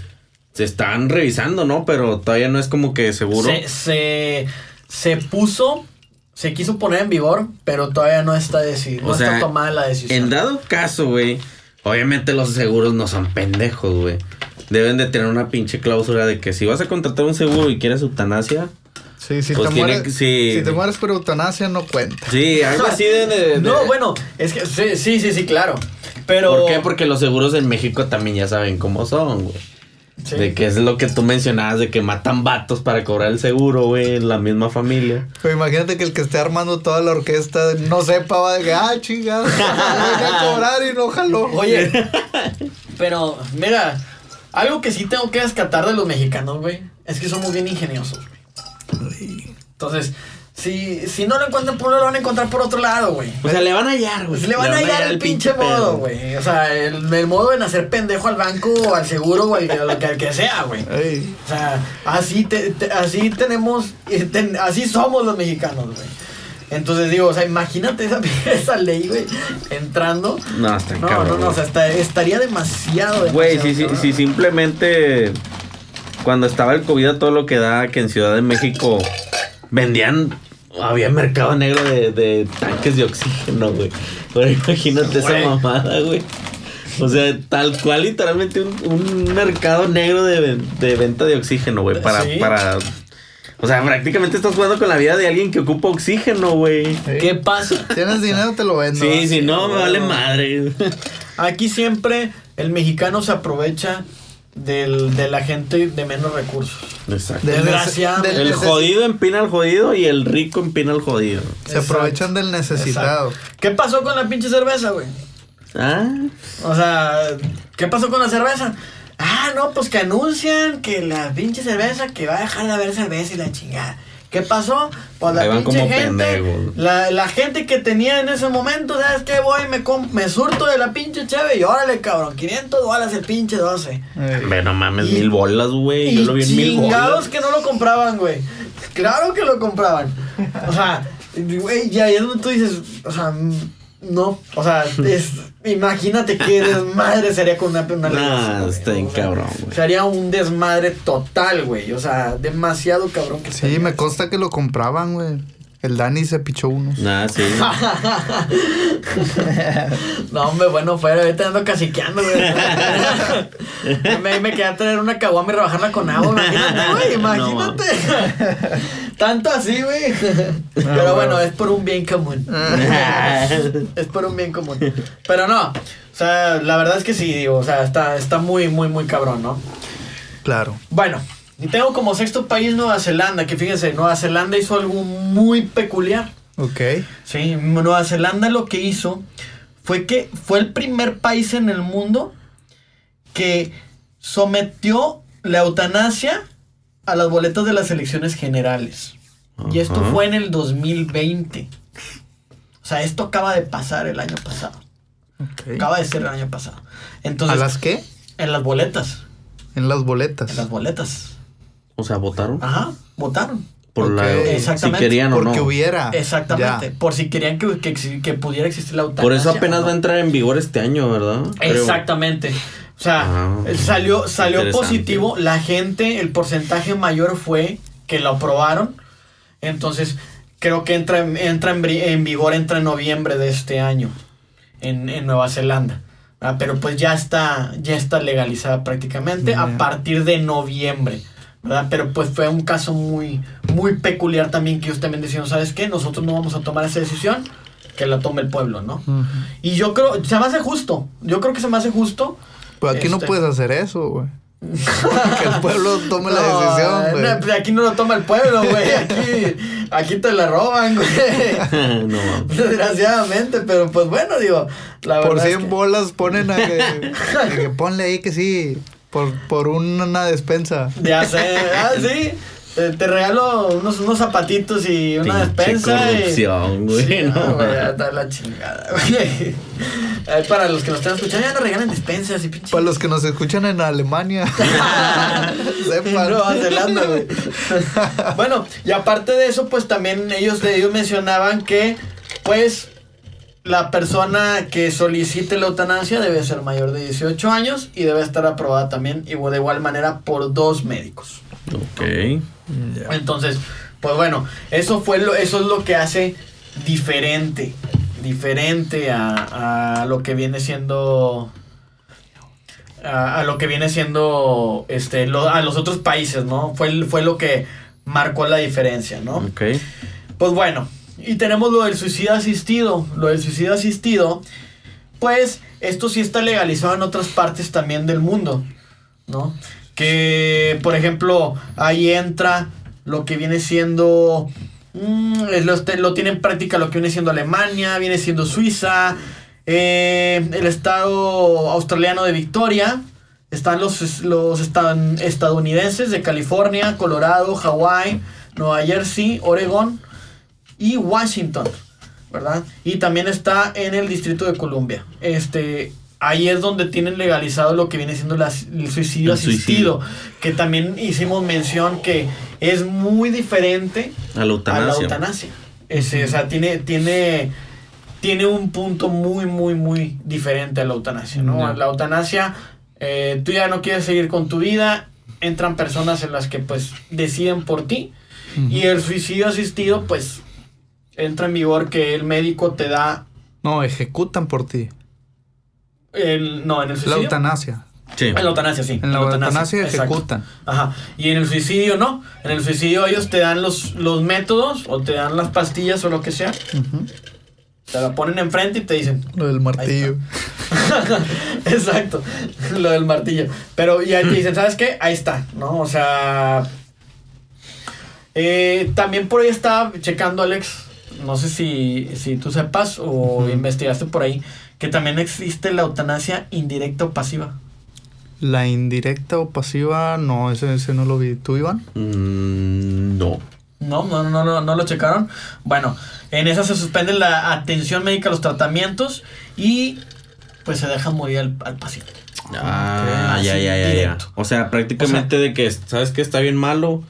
se están revisando, ¿no? Pero todavía no es como que seguro. Se, se, se puso, se quiso poner en vigor, pero todavía no está decidido, no sea, está tomada la decisión. En dado caso, güey, obviamente los seguros no son pendejos, güey. Deben de tener una pinche cláusula de que si vas a contratar un seguro y quieres eutanasia, Sí, si, Pues te tiene mueres, sí. si te mueres por eutanasia no cuenta. sí, algo así de... de- de- No, bueno, es que sí, sí, sí, sí, claro. Pero. ¿Por qué? Porque los seguros en México también ya saben cómo son, güey. Sí. De que es lo que tú mencionabas, de que matan vatos para cobrar el seguro, güey, en la misma familia. Pero imagínate que el que esté armando toda la orquesta no sepa, va de que, ah, chingada, voy a cobrar y no jaló. Oye, pero mira, algo que sí tengo que descatar de los mexicanos, güey, es que somos bien ingeniosos, güey. Entonces, si, si no lo encuentran por uno, lo van a encontrar por otro lado, güey. O sea, le van a hallar, güey. Pues le van a hallar el pinche modo, güey. O sea, el, el modo de hacer pendejo al banco o al seguro o al, al que, al que sea, güey. Ey, O sea, así, te- te- así tenemos, eh, ten- así somos los mexicanos, güey. Entonces digo, o sea, imagínate esa, esa ley, güey, entrando. No, está No, cabrón. no, no, o sea, está- estaría demasiado, Güey, si, si, cabrón. si simplemente cuando estaba el COVID a todo lo que da, que en Ciudad de México vendían, había mercado negro de, de tanques de oxígeno, güey. Pero imagínate esa mamada, güey. O sea, tal cual, literalmente un, un mercado negro de, ven- de venta de oxígeno, güey. Para, Sí. para. O sea, prácticamente estás jugando con la vida de alguien que ocupa oxígeno, güey. ey. ¿Qué pasa? Tienes dinero, te lo vendo. Sí, ¿va? si no, me vale madre. Aquí siempre el mexicano se aprovecha del, de la gente de menos recursos. Exacto. Desgraciadamente. El jodido empina al jodido y el rico empina al jodido. Se aprovechan del necesitado. Exacto. ¿Qué pasó con la pinche cerveza, güey? Ah, O sea, ¿qué pasó con la cerveza? Ah, no, pues que anuncian que la pinche cerveza que va a dejar de haber cerveza y la chingada. ¿Qué pasó? Pues la Ahí van pinche como gente, la, la gente que tenía en ese momento, ¿sabes qué? Voy, me, me surto de la pinche cheve y órale, cabrón, 500 dólares el pinche 12. Ey. ve, no mames, Y- mil bolas, güey. Yo lo vi en mil chingados bolas. que no lo compraban, güey. Claro que lo compraban. O sea, güey, ya ahí es donde tú dices, o sea, no, o sea, es, imagínate qué desmadre sería con una, una Nah, está bien cabrón, güey. Sería un desmadre total, güey. O sea, demasiado cabrón que Sí, sería. me consta que lo compraban, güey. El Dani se pichó unos. Nah, sí. No, hombre, bueno, fuera, ahorita ando caciqueando, güey. me, me quedé a traer una caguama y rebajarla con agua, imagínate, güey, imagínate. Tanto así, güey. Pero bueno, es por un bien común. es por un bien común. Pero no, o sea, la verdad es que sí, digo, o sea, está, está muy, muy, muy cabrón, ¿no? Claro. Bueno, y tengo como sexto país Nueva Zelanda, que fíjense, Nueva Zelanda hizo algo muy peculiar. Ok. Sí, Nueva Zelanda lo que hizo fue que fue el primer país en el mundo que sometió la eutanasia a las boletas de las elecciones generales. Y esto fue en el 2020. O sea, esto acaba de pasar el año pasado. Acaba de ser el año pasado. Entonces, ¿A las qué? en las boletas. En las boletas. En las boletas. O sea, votaron Ajá, votaron. por la. Ok. Si Exactamente. querían o Porque no. hubiera. Exactamente. Ya. Por si querían que, que, pudiera existir la eutanasia. Por eso apenas va a entrar en vigor este año, ¿verdad? Creo. Exactamente. O sea, Ah, salió, salió positivo. La gente, el porcentaje mayor fue que lo aprobaron. Entonces, creo que entra, en- entra en, bri- en vigor, entra en noviembre de este año en, en Nueva Zelanda. Ah, Pero pues ya está, ya está legalizada prácticamente a partir de noviembre. ¿Verdad? Pero pues fue un caso muy, muy peculiar también que ellos también decían, ¿sabes qué? Nosotros no vamos a tomar esa decisión, que la tome el pueblo, ¿no? Y yo creo, se me hace justo. Yo creo que se me hace justo. Pero aquí no Este. puedes hacer eso, güey. que el pueblo tome la decisión, güey. no, pues aquí no lo toma el pueblo, güey. Aquí, aquí te la roban, güey. no mames. Desgraciadamente, pero pues bueno, digo, la Por verdad 100 es que- bolas ponen a que, a que ponle ahí que sí. Por, por una despensa. Ya sé, ah, sí. Te, te regalo unos, unos zapatitos y una Pinche despensa. y- corrupción, güey, Sí, no, no, güey, man. ya está la chingada, güey. Eh, Para los que nos están escuchando, ya no regalan despensas y pinche. Para los que nos escuchan en Alemania. Sepan. Nueva Zelanda, güey. bueno, y aparte de eso, pues también ellos, ellos mencionaban que, pues, la persona que solicite la eutanasia debe ser mayor de 18 años y debe estar aprobada también, igual, de igual manera, por dos médicos. Ok. Entonces, pues bueno, eso fue lo, eso es lo que hace diferente, diferente a, a lo que viene siendo a, a lo que viene siendo este lo- a los otros países, ¿no? Fue fue lo que marcó la diferencia, ¿no? Ok. Pues bueno, y tenemos lo del suicidio asistido. Lo del suicidio asistido, pues esto sí está legalizado en otras partes también del mundo, ¿no? Que, por ejemplo, ahí entra lo que viene siendo... mm, es lo, este- lo tiene en práctica lo que viene siendo Alemania, viene siendo Suiza, eh, el estado australiano de Victoria, están los, los estadounidenses de California, Colorado, Hawái, Nueva Jersey, Oregón y Washington, ¿verdad? Y también está en el Distrito de Columbia. Este, ahí es donde tienen legalizado lo que viene siendo la- el suicidio El asistido, suicidio. que también hicimos mención que es muy diferente A la a la eutanasia. O sea, tiene, tiene, tiene un punto muy, muy, muy diferente a la eutanasia, ¿no? La eutanasia, eh, tú ya no quieres seguir con tu vida, entran personas en las que pues deciden por ti y el suicidio asistido pues entra en vigor que el médico te da No, ejecutan por ti. el, no, en el La suicidio. eutanasia. Sí. En la eutanasia, sí. En la eutanasia ejecutan. Ajá. Y en el suicidio no. En el suicidio ellos te dan los, los métodos o te dan las pastillas o lo que sea. Te la ponen enfrente y te dicen. Lo del martillo. Exacto. Lo del martillo. Pero ya te dicen, ¿sabes qué? Ahí está, ¿no? O sea. eh, también por ahí estaba checando, Alex. No sé si, si tú sepas o investigaste por ahí. Que también existe la eutanasia indirecta o pasiva. La indirecta o pasiva, no, ese, ese no lo vi. ¿Tú, Iván? Mm, no. No, no, no, no, no lo checaron. Bueno, en esa se suspende la atención médica a los tratamientos y pues se deja morir al, al paciente. Ah, Ok, ya, ya, ya, ya. O sea, prácticamente de que, ¿sabes que Está bien malo,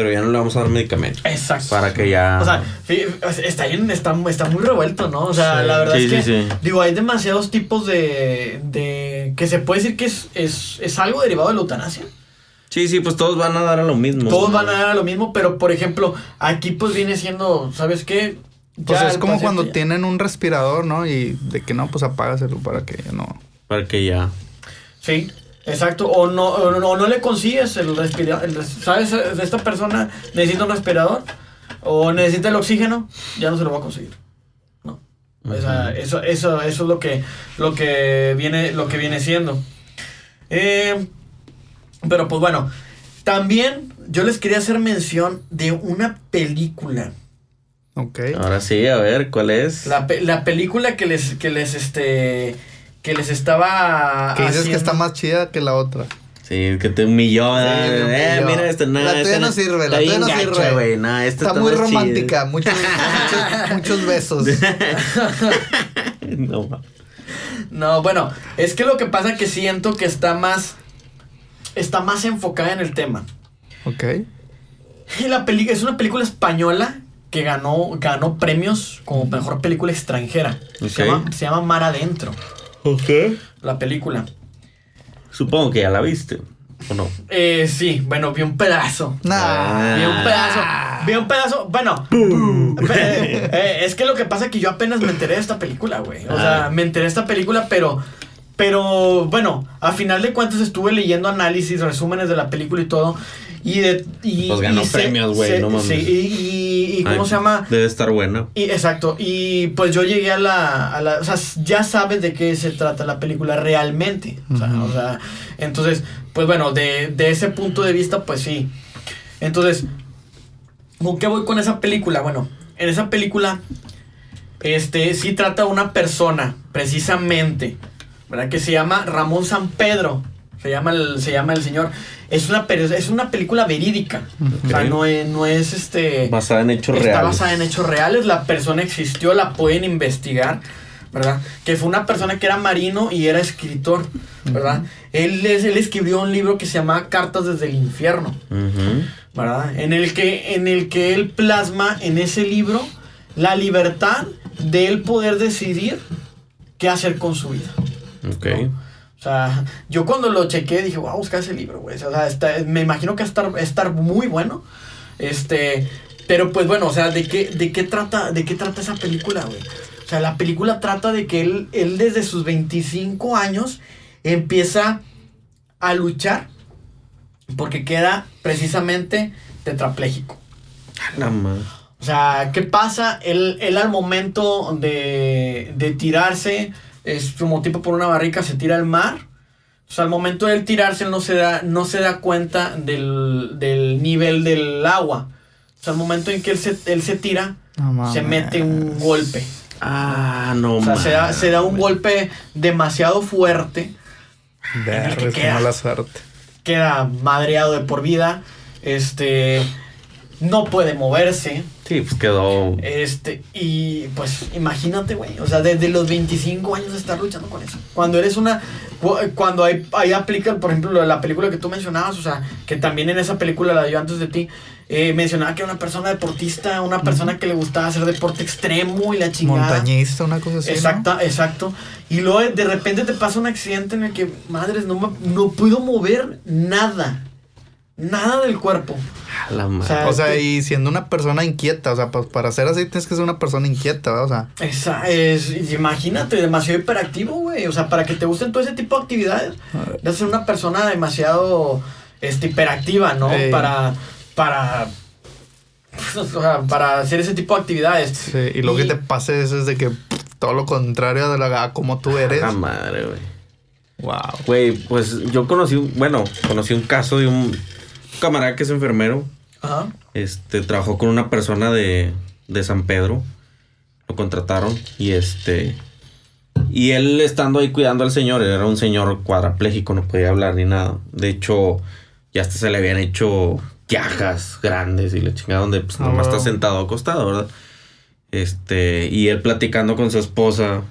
pero ya no le vamos a dar medicamento. Exacto. Para que ya... O sea, está, bien, está, está muy revuelto, ¿no? O sea, Sí. la verdad Sí, es que, sí, sí. digo, hay demasiados tipos de, de... que se puede decir que es, es, es algo derivado de la eutanasia. Sí, sí, pues todos van a dar a lo mismo. Todos van a dar a lo mismo, pero por ejemplo, aquí pues viene siendo, ¿sabes qué? Pues Ya es el como cuando ya- tienen un respirador, ¿no? Y de que no, pues apágaselo para que no. Para que ya. Sí, exacto. O no, o no, o no le consigues el respirador. ¿Sabes? Esta persona necesita un respirador o necesita el oxígeno, ya no se lo va a conseguir. No. O sea, eso, eso, eso es lo que, lo que viene, lo que viene siendo. Eh, pero pues bueno, también yo les quería hacer mención de una película. Ok. Ahora sí, a ver, ¿cuál es? La, pe- la película que les, que les, este, que les estaba. que dices que está más chida que la otra. Sí, que te humilló. Sí, eh, mira, esta no, La tuya no sirve, la tuya no sirve. No, esta Está, muy romántica, muchos, muchos, muchos besos. no. No, bueno, es que lo que pasa es que siento que está más. Está más enfocada en el tema. Ok. Y La peli es una película española que ganó, ganó premios como mejor película extranjera. Se, llama, se llama Mar Adentro, Ok. la película. Supongo que ya la viste. ¿O no? Eh, sí, bueno, vi un pedazo. Nah. Vi un pedazo. Vi un pedazo. Bueno, eh, eh, es que lo que pasa es que yo apenas me enteré de esta película, güey. O sea, Ah. me enteré de esta película, pero. Pero bueno, a final de cuentas estuve leyendo análisis, resúmenes de la película y todo. Y de. Y, Pues ganó y premios, güey, no mames. Sí, y, y- y ¿cómo Ay, se llama? Debe estar buena. Y, exacto, y pues yo llegué a la, a la- O sea, ya sabes de qué se trata la película realmente. O sea, o sea, entonces, pues bueno, de, de ese punto de vista, pues sí. Entonces, ¿con qué voy con esa película? Bueno, en esa película, este, sí trata a una persona, precisamente, ¿verdad? Que se llama Ramón San Pedro. Se llama el, se llama el señor. Es una, es una película verídica. O sea, Ok. no es, no es este. Basada en hechos Está reales. basada en hechos reales. La persona existió, la pueden investigar, ¿verdad? Que fue una persona que era marino y era escritor, ¿verdad? él, es- él escribió un libro que se llama Cartas desde el infierno. ¿verdad? En el que, en el que él plasma en ese libro la libertad de él poder decidir qué hacer con su vida. Ok. O sea, yo cuando lo chequé dije, voy a buscar ese libro, güey. O sea, está- me imagino que va a estar, estar muy bueno. Este, pero pues bueno, o sea, ¿de qué, de qué trata, de qué trata esa película, güey? O sea, la película trata de que él, él desde sus 25 años empieza a luchar porque queda precisamente tetrapléjico. La madre. O sea, ¿qué pasa? Él, él al momento de, de tirarse, es como tipo por una barrica, se tira al mar. O sea, al momento de él tirarse, él no se da, no se da cuenta del, del nivel del agua. O sea, al momento en que él se, él se tira, No se mete un golpe. Ah, no O sea, se da, se da un golpe demasiado fuerte. Verga, que queda. mala suerte. Queda madreado de por vida. Este. No puede moverse. Sí, pues quedó. Este, y pues imagínate, güey, o sea, desde los 25 años estar luchando con eso. Cuando eres una, cu- cuando hay, ahí aplican, por ejemplo, la película que tú mencionabas, o sea, que también en esa película, la de yo antes de ti, eh, mencionaba que era una persona deportista, una persona que le gustaba hacer deporte extremo y la chingada. Montañista, una cosa así. ¿no? Exacta, exacto. Y luego de repente te pasa un accidente en el que, madres, no, me- no puedo mover nada. Nada del cuerpo. A la madre. sea, O sea, y siendo una persona inquieta, o sea, pa- para ser así tienes que ser una persona inquieta, ¿verdad? O sea, Esa es, imagínate, demasiado hiperactivo, güey. O sea, para que te gusten todo ese tipo de actividades, debes ser una persona demasiado este, hiperactiva, ¿no? Ey. Para, para, o sea, para hacer ese tipo de actividades. sí, y lo que te pase es, es de que pff, todo lo contrario de la a como tú eres. La madre, güey. Wow. Güey, pues yo conocí, bueno, conocí un caso de un camarada que es enfermero. Ajá. Este, trabajó con una persona de, de San Pedro. Lo contrataron y este... Y él estando ahí cuidando al señor, era un señor cuadrapléjico, no podía hablar ni nada. De hecho, ya hasta se le habían hecho llagas grandes y le chingada donde pues nomás Oh. está sentado acostado, ¿verdad? Este, y él platicando con su esposa,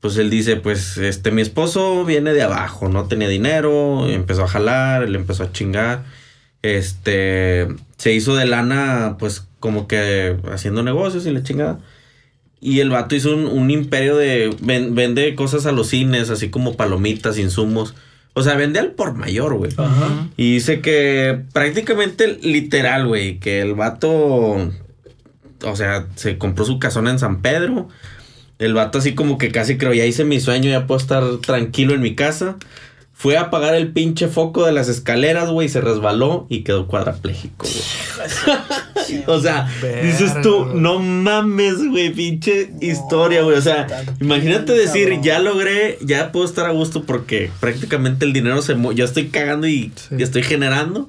pues él dice, pues este, mi esposo viene de abajo, no tenía dinero, empezó a jalar, le empezó a chingar, este, se hizo de lana, pues como que haciendo negocios y la chingada. Y el vato hizo un, un imperio de, ven- vende cosas a los cines, así como palomitas, insumos, O sea, vende al por mayor, güey. Ajá. Y dice que prácticamente literal, güey, que el vato, o sea, se compró su casona en San Pedro. El vato así como que casi creo, ya hice mi sueño, ya puedo estar tranquilo en mi casa. Fue a apagar el pinche foco de las escaleras, güey, se resbaló y quedó cuadrapléjico, güey. o sea, dices tú, no mames, güey, pinche historia, güey. O sea, imagínate decir, cabrón. ya logré, ya puedo estar a gusto porque prácticamente el dinero se ya estoy cagando y Sí. y estoy generando.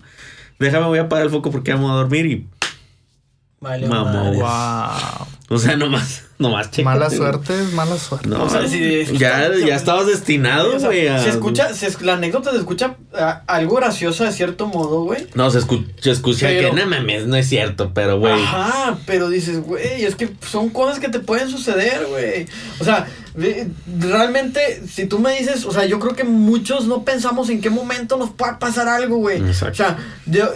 Déjame, voy a apagar el foco porque ya me voy a dormir y, Vale, madres. Wow. O sea, nomás, nomás chécate, Mala güey. suerte es mala suerte. No, O sea, ya, ya estabas destinado, O sea, güey. se escucha, se la anécdota se escucha ah, algo graciosa de cierto modo, güey. No, se, escu- se escucha Pero- que no mames, no es cierto, pero güey. Ajá, pero dices, güey, es que son cosas que te pueden suceder, güey. O sea, realmente, si tú me dices, o sea, yo creo que muchos no pensamos en qué momento nos pueda pasar algo, güey. Exacto. O sea, yo,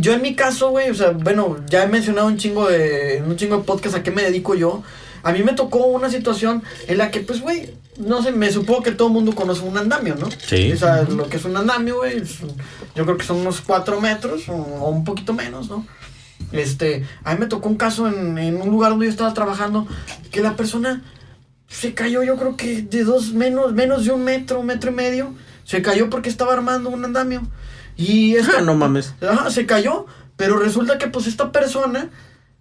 yo en mi caso, güey, o sea, bueno, ya he mencionado un chingo de, un chingo de podcast a qué me dedico yo. A mí me tocó una situación en la que, pues, güey, no sé, me supongo que todo el mundo conoce un andamio, ¿no? Sí. O sea, lo que es un andamio, güey, yo creo que son unos cuatro metros o, o un poquito menos, ¿no? Este, a mí me tocó un caso en, en un lugar donde yo estaba trabajando que la persona se cayó, yo creo que de dos, menos, menos de un metro, metro y medio. Se cayó porque estaba armando un andamio. Y esta, Ah, no mames. Ajá, se cayó, pero resulta que pues esta persona,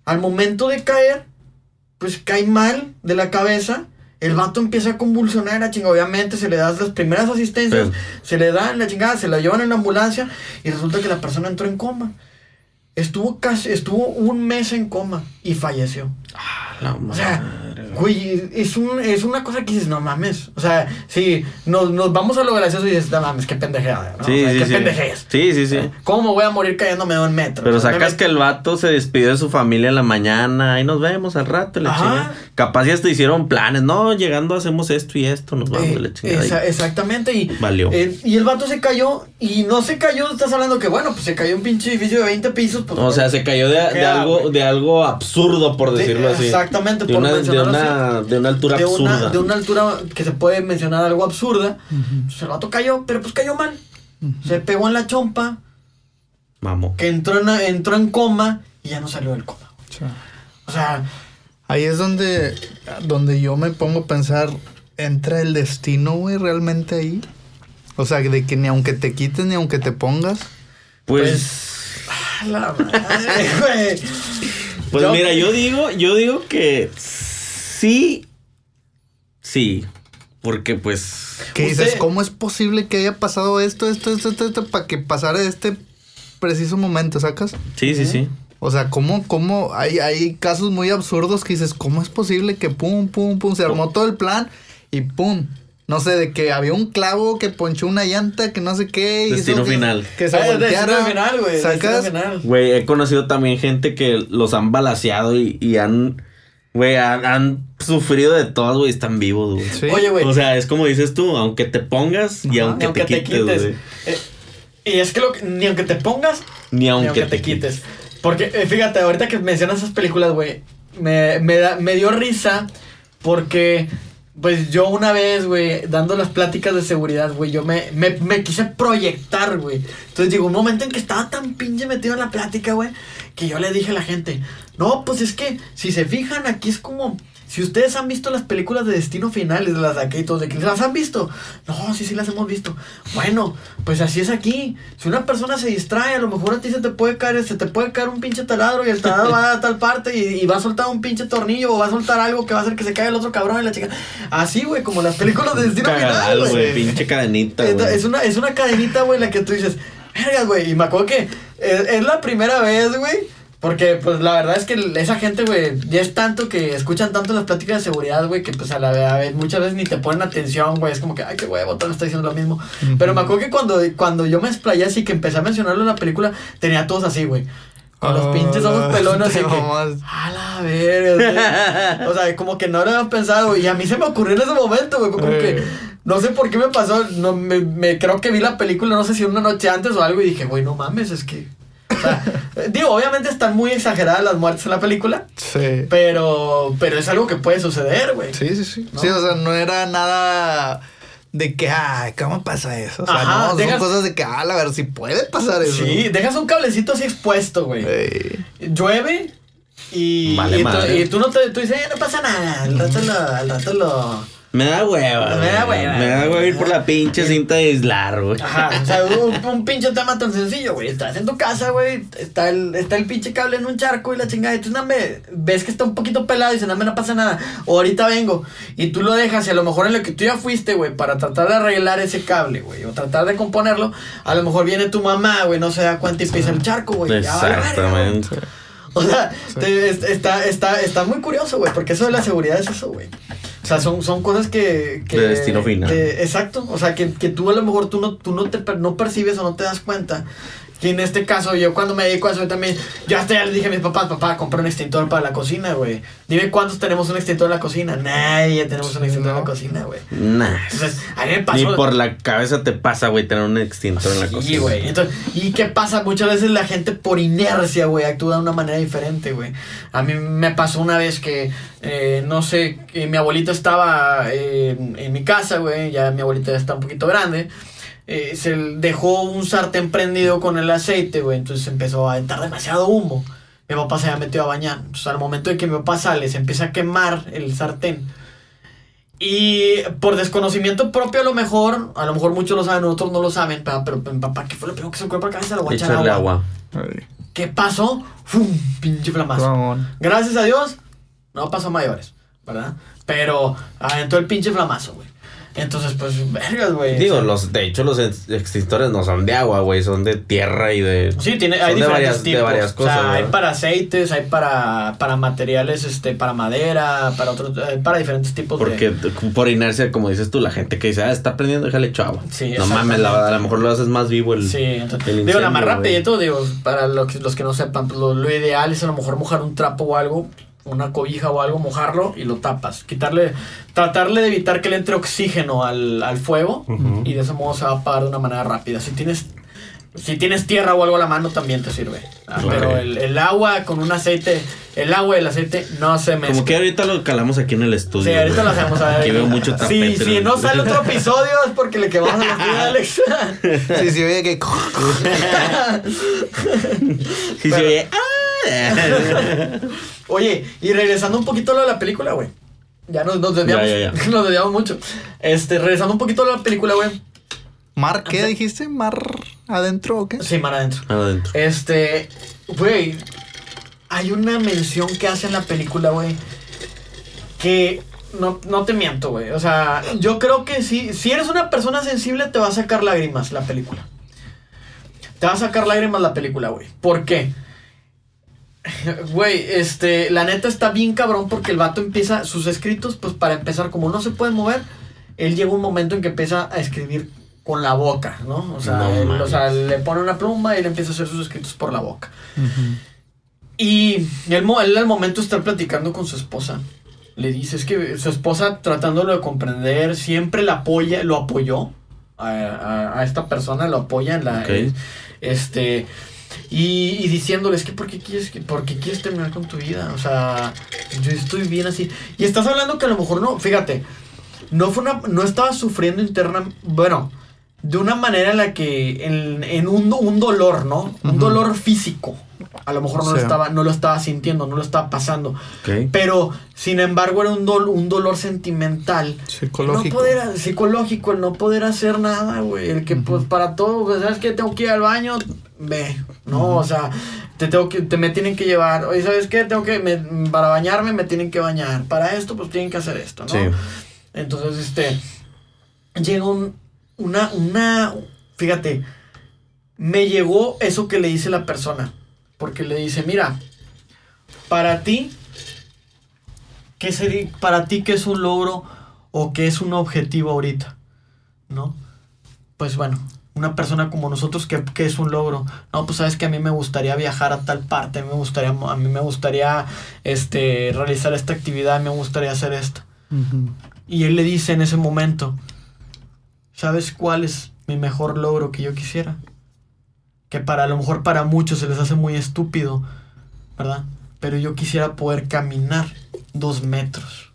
al momento de caer, pues cae mal de la cabeza. El vato empieza a convulsionar, la chinga, obviamente se le dan las primeras asistencias, Sí. se le dan la chingada, se la llevan en la ambulancia y resulta que la persona entró en coma. Estuvo casi, estuvo un mes en coma y falleció. La O sea, güey. es, un, es una cosa que dices, no mames. O sea, si nos, nos vamos a lo gracioso y dices, no mames, qué pendejada, ¿no? Sí, o sea, sí, qué sí. Sí, sí, sí. ¿Cómo voy a morir cayéndome de un metro? Pero O sea, sacas me- que el vato se despidió de su familia en la mañana. Ahí nos vemos al rato, la chingada. Capaz ya te hicieron planes. No, llegando hacemos esto y esto. Nos vamos Eh, la chingada. esa- exactamente, y, Valió. eh, y el vato se cayó, y no se cayó, estás hablando que, bueno, pues se cayó un pinche edificio de 20 pisos. Pues, o sea, se cayó de, de algo, de algo absurdo, por De- decirlo así. exactamente, de por una, una, de una altura de absurda. una, de una altura que se puede mencionar algo absurda. Pues el vato cayó, pero pues cayó mal. Se pegó en la chompa, Vamos. que entró en, entró en coma y ya no salió del coma. O sea, O sea, Ahí es donde, donde yo me pongo a pensar, ¿entra el destino, güey, realmente ahí? O sea, de que ni aunque te quites ni aunque te pongas. Pues, a la madre, güey. pues Yo- mira, yo digo, yo digo que sí, sí, porque pues, Que Usted- dices, ¿cómo es posible que haya pasado esto, esto, esto, esto, esto, para que pasara este preciso momento, sacas? sí, sí, sí. O sea, ¿cómo, cómo? Hay, hay casos muy absurdos que dices, ¿cómo es posible que pum, pum, pum, se armó todo el plan y pum? No sé, de que había un clavo que ponchó una llanta, que no sé qué. hizo Destino que- final. Que se Ah, es destino final, güey. destino ¿Sacas? final. Güey, he conocido también gente que los han balaseado y, y han, güey, han, han sufrido de todo, güey, están vivos, güey. Sí. Oye, güey. O sea, es como dices tú, aunque te pongas y Ajá, aunque, te, quites, güey. Eh, y es que lo que- ni aunque te pongas, Ni aunque, ni aunque te quites. Porque, eh, fíjate, ahorita que mencionas esas películas, güey, me, me, da- me dio risa porque, pues yo una vez, güey, dando las pláticas de seguridad, güey, yo me, me, me quise proyectar, güey. Entonces digo, un momento en que estaba tan pinche metido en la plática, güey, que yo le dije a la gente, no, pues es que, si se fijan, aquí es como... Si ustedes han visto las películas de Destino Final, de las de aquí y todo, de que las han visto. No, sí, sí las hemos visto. Bueno, pues así es aquí. Si una persona se distrae, a lo mejor a ti se te puede caer, se te puede caer un pinche taladro y el taladro va a tal parte y, y va a soltar un pinche tornillo o va a soltar algo que va a hacer que se caiga el otro cabrón y la chica. Así, güey, como las películas de Destino Final, Cagadal, güey. güey, pinche cadenita, Es, güey. es una, es una cadenita, güey, la que tú dices, vergas, güey. Y me acuerdo que es, es la primera vez, güey. Porque, pues, la verdad es que esa gente, güey, ya es tanto que escuchan tanto las pláticas de seguridad, güey, que, pues, a la vez, muchas veces ni te ponen atención, güey. Es como que, ay, qué huevo, todo está diciendo lo mismo. Pero me acuerdo que cuando, cuando yo me explayé así, que empecé a mencionarlo en la película, tenía todos así, güey. Con los pinches ojos pelones, así que, a la verga. O sea, como que no lo había pensado, y a mí se me ocurrió en ese momento, güey. Como que. No sé por qué me pasó, no, me, me creo que vi la película, no sé si una noche antes o algo, y dije, güey, no mames, es que. O sea, eh, digo, obviamente están muy exageradas las muertes en la película, Sí. pero, pero es algo que puede suceder, güey. Sí, sí, sí. ¿No? Sí, o sea, no era nada de que, ay, ¿cómo pasa eso? O sea, Ajá, no, dejas- son cosas de que, ah, a ver si puede pasar eso. Sí, dejas un cablecito así expuesto, güey. Ey. Llueve y, Vale y, tú, y tú no te tú dices, "Eh, no pasa nada, al rato lo, al rato lo... Me da hueva. Me da hueva. Me da hueva ir por la pinche cinta de aislar, güey. Ajá, o sea, un, un pinche tema tan sencillo, güey. Estás en tu casa, güey. Está el, está el pinche cable en un charco y la chingada. Y tú, no, me, ves que está un poquito pelado y dices, no, me no pasa nada. O ahorita vengo. Y tú lo dejas y a lo mejor en lo que tú ya fuiste, güey, para tratar de arreglar ese cable, güey. O tratar de componerlo. A lo mejor viene tu mamá, güey, no se da cuenta y pisa el charco, güey. ya vale. Exactamente. O sea, te- es- está, está, está muy curioso, güey, porque eso de la seguridad es eso, güey. O sea, son, son cosas que... que De destino final. que- exacto. O sea, que, que tú a lo mejor tú no, tú no, te, no percibes o no te das cuenta. Que en este caso, yo cuando me dedico a eso yo también, yo hasta ya le dije a mis papás, papá, compré un extintor para la cocina, güey. Dime cuántos tenemos un extintor en la cocina. Nadie tenemos un extintor en la cocina, güey. Nah. Entonces, a mí me Ni pasó... por la cabeza te pasa, güey, tener un extintor en la Sí, cocina. güey. Entonces, ¿y qué pasa? Muchas veces la gente por inercia, güey, actúa de una manera diferente, güey. A mí me pasó una vez que, eh, no sé, que mi abuelita estaba eh, en, en mi casa, güey, ya mi abuelita ya está un poquito grande. Eh, se dejó un sartén prendido con el aceite, güey, entonces empezó a entrar demasiado humo. Mi papá se había metido a bañar. Entonces, al momento de que mi papá sale, se empieza a quemar el sartén. Y por desconocimiento propio a lo mejor, a lo mejor muchos lo saben, otros no lo saben, pero, pero mi papá, ¿qué fue lo primero que se ocurrió por la cabeza? Le voy a echar Echarle agua. ¿Qué pasó? ¡Fum! Pinche flamazo. Gracias a Dios, no pasó a mayores, ¿verdad? Pero aventó el pinche flamazo, güey. Entonces, pues, vergas, güey. Digo, O sea, los, de hecho, los ex- extintores no son de agua, güey, son de tierra y de. Sí, tiene, hay de diferentes varias, tipos. de varias cosas. o sea, hay para aceites, hay para, para materiales, este, para madera, para otros, hay para diferentes tipos de... Porque por inercia, como dices tú, la gente que dice, ah, está prendiendo, déjale echo agua. Sí, no mames, la- a lo mejor lo haces más vivo el. Sí, entonces, el digo, nada más incendio, rapidito, digo, para lo que- los que no sepan, pues, lo, lo ideal es a lo mejor mojar un trapo o algo, una cobija o algo, mojarlo y lo tapas. Quitarle, tratarle de evitar que le entre oxígeno al, al fuego y de ese modo se va a apagar de una manera rápida. Si tienes, si tienes tierra o algo a la mano también te sirve. Ah. Pero el, el agua con un aceite, el agua y el aceite no se mezclan. Como que ahorita lo calamos aquí en el estudio. Sí, ahorita lo hacemos a ver. Aquí veo mucho tapete. Sí, si no sale otro episodio es porque le quemamos a la Alex. Sí, sí, oye que. Sí, sí, oye, ah. Oye, y regresando un poquito a lo de la película, güey. Ya nos, nos desviamos. Ya, ya, ya. Nos desviamos mucho. Este, regresando un poquito a lo de la película, güey. ¿Mar qué dijiste? ¿Mar adentro o qué? Sí, mar adentro. Adentro. Este, güey. Hay una mención que hace en la película, güey. Que no, no te miento, güey. O sea, yo creo que sí. Si eres una persona sensible, te va a sacar lágrimas la película. Te va a sacar lágrimas la película, güey. ¿Por qué? Güey, este, la neta está bien cabrón porque el vato empieza sus escritos, pues para empezar, como no se puede mover, él llega un momento en que empieza a escribir con la boca, ¿no? O sea, No él- o mames. sea, le pone una pluma y él empieza a hacer sus escritos por la boca. Ujú. Y él, al momento está platicando con su esposa. Le dice, es que su esposa tratándolo de comprender, siempre la apoya, lo apoyó a, a- a esta persona, lo apoya en la... Ok. este... Y, y diciéndole, es que ¿por qué, quieres, que- ¿por qué quieres terminar con tu vida? O sea, yo estoy bien así. Y estás hablando que a lo mejor no, fíjate, no fue una, no estaba sufriendo interna, bueno, de una manera en la que, en, en un, un dolor, ¿no? Un dolor físico. A lo mejor no, lo estaba, no lo estaba sintiendo, no lo estaba pasando. Pero, sin embargo, era un, dol- un dolor sentimental. Psicológico. El no poder, psicológico, el no poder hacer nada, güey. El que, pues, para todo, pues, ¿sabes qué? Tengo que ir al baño, ve, ¿no? O sea, te tengo que, te me tienen que llevar. Oye, ¿sabes qué? Tengo que, me- para bañarme me tienen que bañar. Para esto, pues, tienen que hacer esto, ¿no? Sí. Entonces, este, llega un, una, una, fíjate, me llegó eso que le dice la persona. Porque le dice, mira, para ti, ¿qué sería, para ti qué es un logro o qué es un objetivo ahorita? ¿No? Pues bueno, una persona como nosotros, ¿qué, qué es un logro? No, pues sabes que a mí me gustaría viajar a tal parte, a mí me gustaría, a mí me gustaría este, realizar esta actividad, me gustaría hacer esto. Y él le dice en ese momento, ¿sabes cuál es mi mejor logro que yo quisiera? Que para a lo mejor para muchos se les hace muy estúpido, ¿verdad? Pero yo quisiera poder caminar dos metros.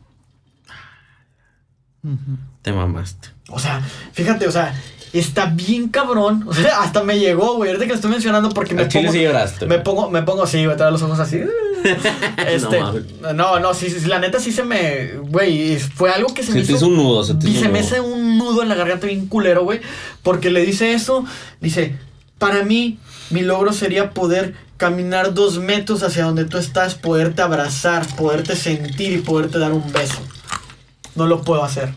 Te mamaste. O sea, fíjate, o sea, está bien cabrón. O sea, hasta me llegó, güey. Ahorita que lo estoy mencionando porque me pongo. sí lloraste. Me pongo, me pongo así, güey, traer los ojos así. Este, No no, no, sí, sí, la neta sí se me, güey, fue algo que se, Se me te hizo, hizo un nudo, se te y hizo se un me nudo. hace un nudo en la garganta bien culero, güey, porque le dice eso, dice, para mí, mi logro sería poder caminar dos metros hacia donde tú estás, poderte abrazar, poderte sentir y poderte dar un beso. No lo puedo hacer.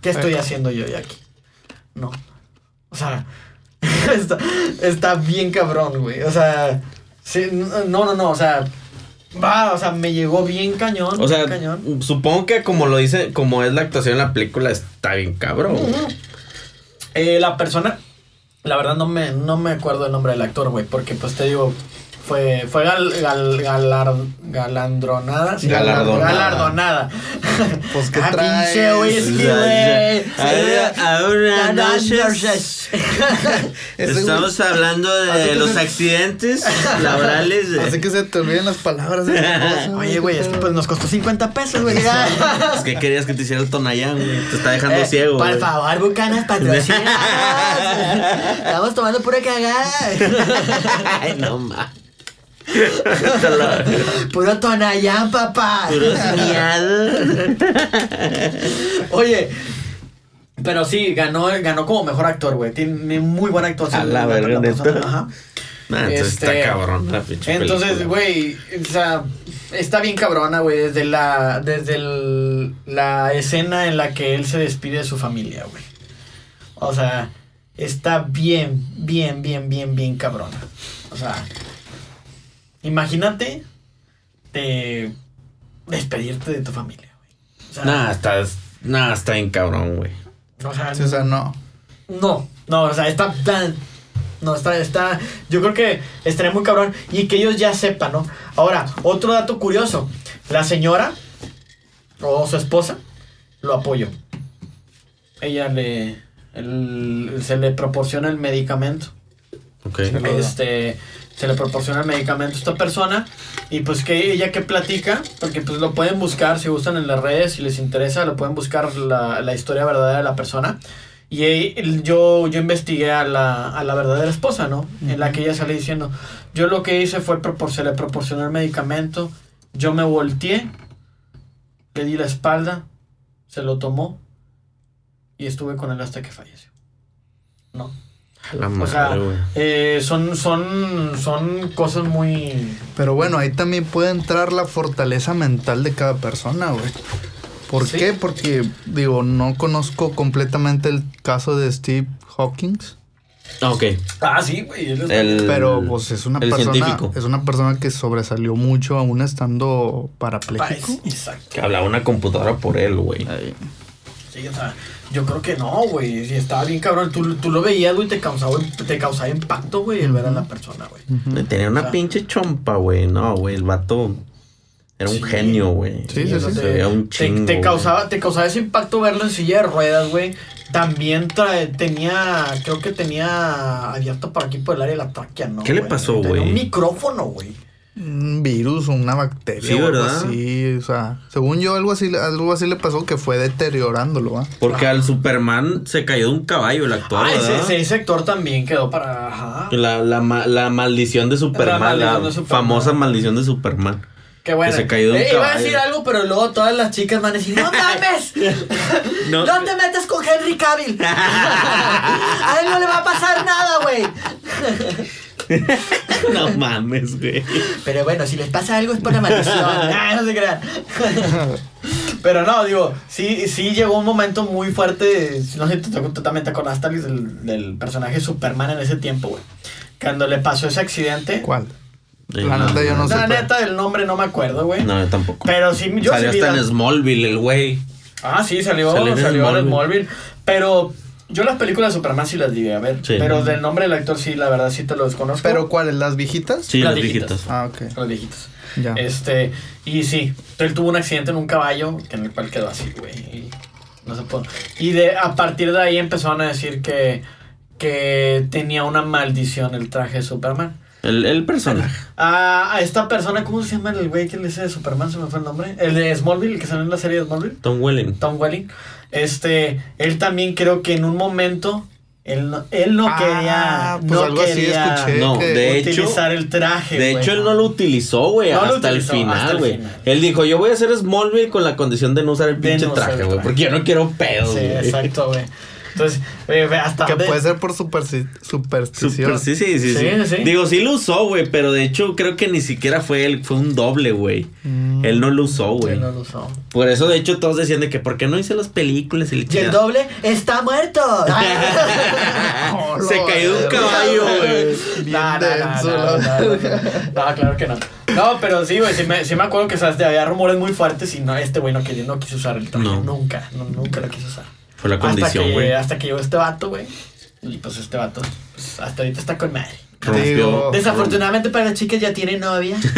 ¿Qué estoy haciendo yo ya aquí? No. O sea, está, está bien cabrón, güey. O sea, sí, no, no, no, o sea, va, o sea, me llegó bien cañón. O sea, cañón. supongo que como lo dice, como es la actuación en la película, está bien cabrón. Eh, la persona, la verdad no me, no me acuerdo el nombre del actor, güey, porque pues te digo, fue, fue gal, gal- galar- galandronada. sí, Galardonada. Galardonada. Pues, ¿qué ah, traes? pinche whisky, güey. Ahora- ahora noches. Estamos hablando de que los se- accidentes laborales. de- Así que se te olviden las palabras de cosa, Oye, güey, es que pues nos costó 50 pesos, güey. Es que querías que te hiciera el Tonayán, güey. Te está dejando Eh, ciego. Por favor, Bucanas, patrocínanos. Estamos tomando pura cagada. Ay, no mames. Puro Tonayán, papá. Miados. Oye, pero sí, ganó, ganó como mejor actor, güey. Tiene muy buena actuación. A la verga. Ajá. Entonces Este, está cabrón la pinche Entonces, güey, o sea, está bien cabrona, güey, desde la desde el- la escena en la que él se despide de su familia, güey. O sea, está bien, bien, bien, bien, bien cabrona. O sea, imagínate de despedirte de tu familia, güey. O sea, Nah, está, bien cabrón, güey. o sea, Sí, o sea, no. no, no, o sea, está tan. No, está, está. Yo creo que estaría muy cabrón. Y que ellos ya sepan, ¿no? Ahora, otro dato curioso. La señora, o su esposa, lo apoyó. Ella le. el- se le proporciona el medicamento. Ok. Este. Se le proporciona el medicamento a esta persona. Y pues que ella que platica. Porque pues lo pueden buscar si gustan en las redes. Si les interesa, lo pueden buscar la, la historia verdadera de la persona. Y eh, yo, yo investigué a la, a la verdadera esposa, ¿no? En la que ella sale diciendo, yo lo que hice fue se le proporcionó el medicamento, yo me volteé, le di la espalda, se lo tomó y estuve con él hasta que falleció. ¿No? O sea, eh, son, son, son cosas muy... Pero bueno, ahí también puede entrar la fortaleza mental de cada persona, güey. ¿Por Sí. qué? Porque, digo, no conozco completamente el caso de Steve Hawking. Ah, Ok. Ah, sí, güey. él es- El, Pero, pues, es una persona. científico. Es una persona que sobresalió mucho aún estando Pa- parapléjico. Exacto. Que hablaba una computadora por él, güey. Sí, o sea, yo creo que no, güey. Si estaba bien cabrón. Tú, tú lo veías, güey, te causaba, te causaba impacto, güey, el ver a la persona, güey. Tenía una O sea, pinche chompa, güey. No, güey, el vato era un Sí. genio, güey. Sí, sí, sea, sí. te- Se veía un chingo. Te, causaba, te causaba ese impacto verlo en silla de ruedas, güey. También trae- tenía, creo que tenía abierto por aquí por el área de la tráquea, ¿no? ¿Qué le güey? pasó, Tenía güey? Un micrófono, güey. Un virus o una bacteria. Sí, o algo ¿verdad? así. O sea, según yo, algo así, algo así le pasó que fue deteriorándolo, ¿va? Porque al Superman se cayó de un caballo el actor, Ah, ese, ¿verdad? ese sector también quedó para. Ajá. La, la, ma- la maldición de Superman, la, maldición de Superman. famosa maldición de Qué bueno. Que se cayó de un Eh, Iba a decir algo, pero luego todas las chicas van a decir: ¡No mames! No. No, te metes con Henry Cavill. a él no le va a pasar nada, güey. no mames, güey. Pero bueno, si les pasa algo es por la maldición. Ah, no se crean. Pero no, digo, sí, sí llegó un momento muy fuerte. No sé, tú tú también te acordaste Alex, del, del personaje Superman en ese tiempo, güey. Cuando le pasó ese accidente. ¿Cuál? La neta, yo no sé. La neta del nombre no me acuerdo, güey. No, yo tampoco. Pero sí, yo Salió sí hasta la- en Smallville, el güey. Ah, sí, salió, Salió salió, en en Smallville. Smallville. Pero yo las películas de Superman sí las llegué a ver. Sí. Pero del nombre del actor sí, la verdad sí te lo desconozco. ¿Pero cuáles? ¿Las viejitas? Sí, Las viejitas. Ah, ok. Los viejitos. Ya. Este, y sí, él tuvo un accidente en un caballo que en el cual quedó así, güey. y No se pudo. Y de, a partir de ahí empezaron a decir que, que tenía una maldición el traje de Superman. El, el personaje. A, a esta persona, ¿cómo se llama el güey que le dice de Superman? Se me fue el nombre. El de Smallville, el que salió en la serie de Smallville. Tom Welling. Tom Welling. Este, él también creo que en un momento, él no, él no Ah, quería, pues no algo así quería escuché. No, que de hecho, utilizar el traje. de hecho él no lo utilizó, güey, No hasta, el final, el güey. final. Él dijo, yo voy a hacer Smallville con la condición de no usar el pinche traje, güey, porque yo no quiero pedos, Sí, exacto, güey. Entonces, ve hasta Que dónde- puede ser por supersti- superstición. Super- sí, sí, sí, sí, Sí, sí. Digo, sí lo usó, güey, pero de hecho creo que ni siquiera fue él, fue un doble, güey. Mm. Él no lo usó, güey. Él no lo usó. Por eso, de hecho, todos decían de que, ¿por qué no hice las películas? Y, Y el doble está muerto. Se cayó de un caballo, güey. No, no, no, denso, no, la no, no, verga. no. No, claro que no. No, pero sí, güey, sí me, sí me acuerdo que ¿sabes? había rumores muy fuertes y no, este güey no, quería- no quiso usar el traje. No. Nunca, no, nunca lo quiso usar. Fue la hasta condición, que, güey. hasta que llegó este vato, güey. Y pues este vato, pues, hasta ahorita está con madre. Rompió. Desafortunadamente para las chicas ya tiene novia.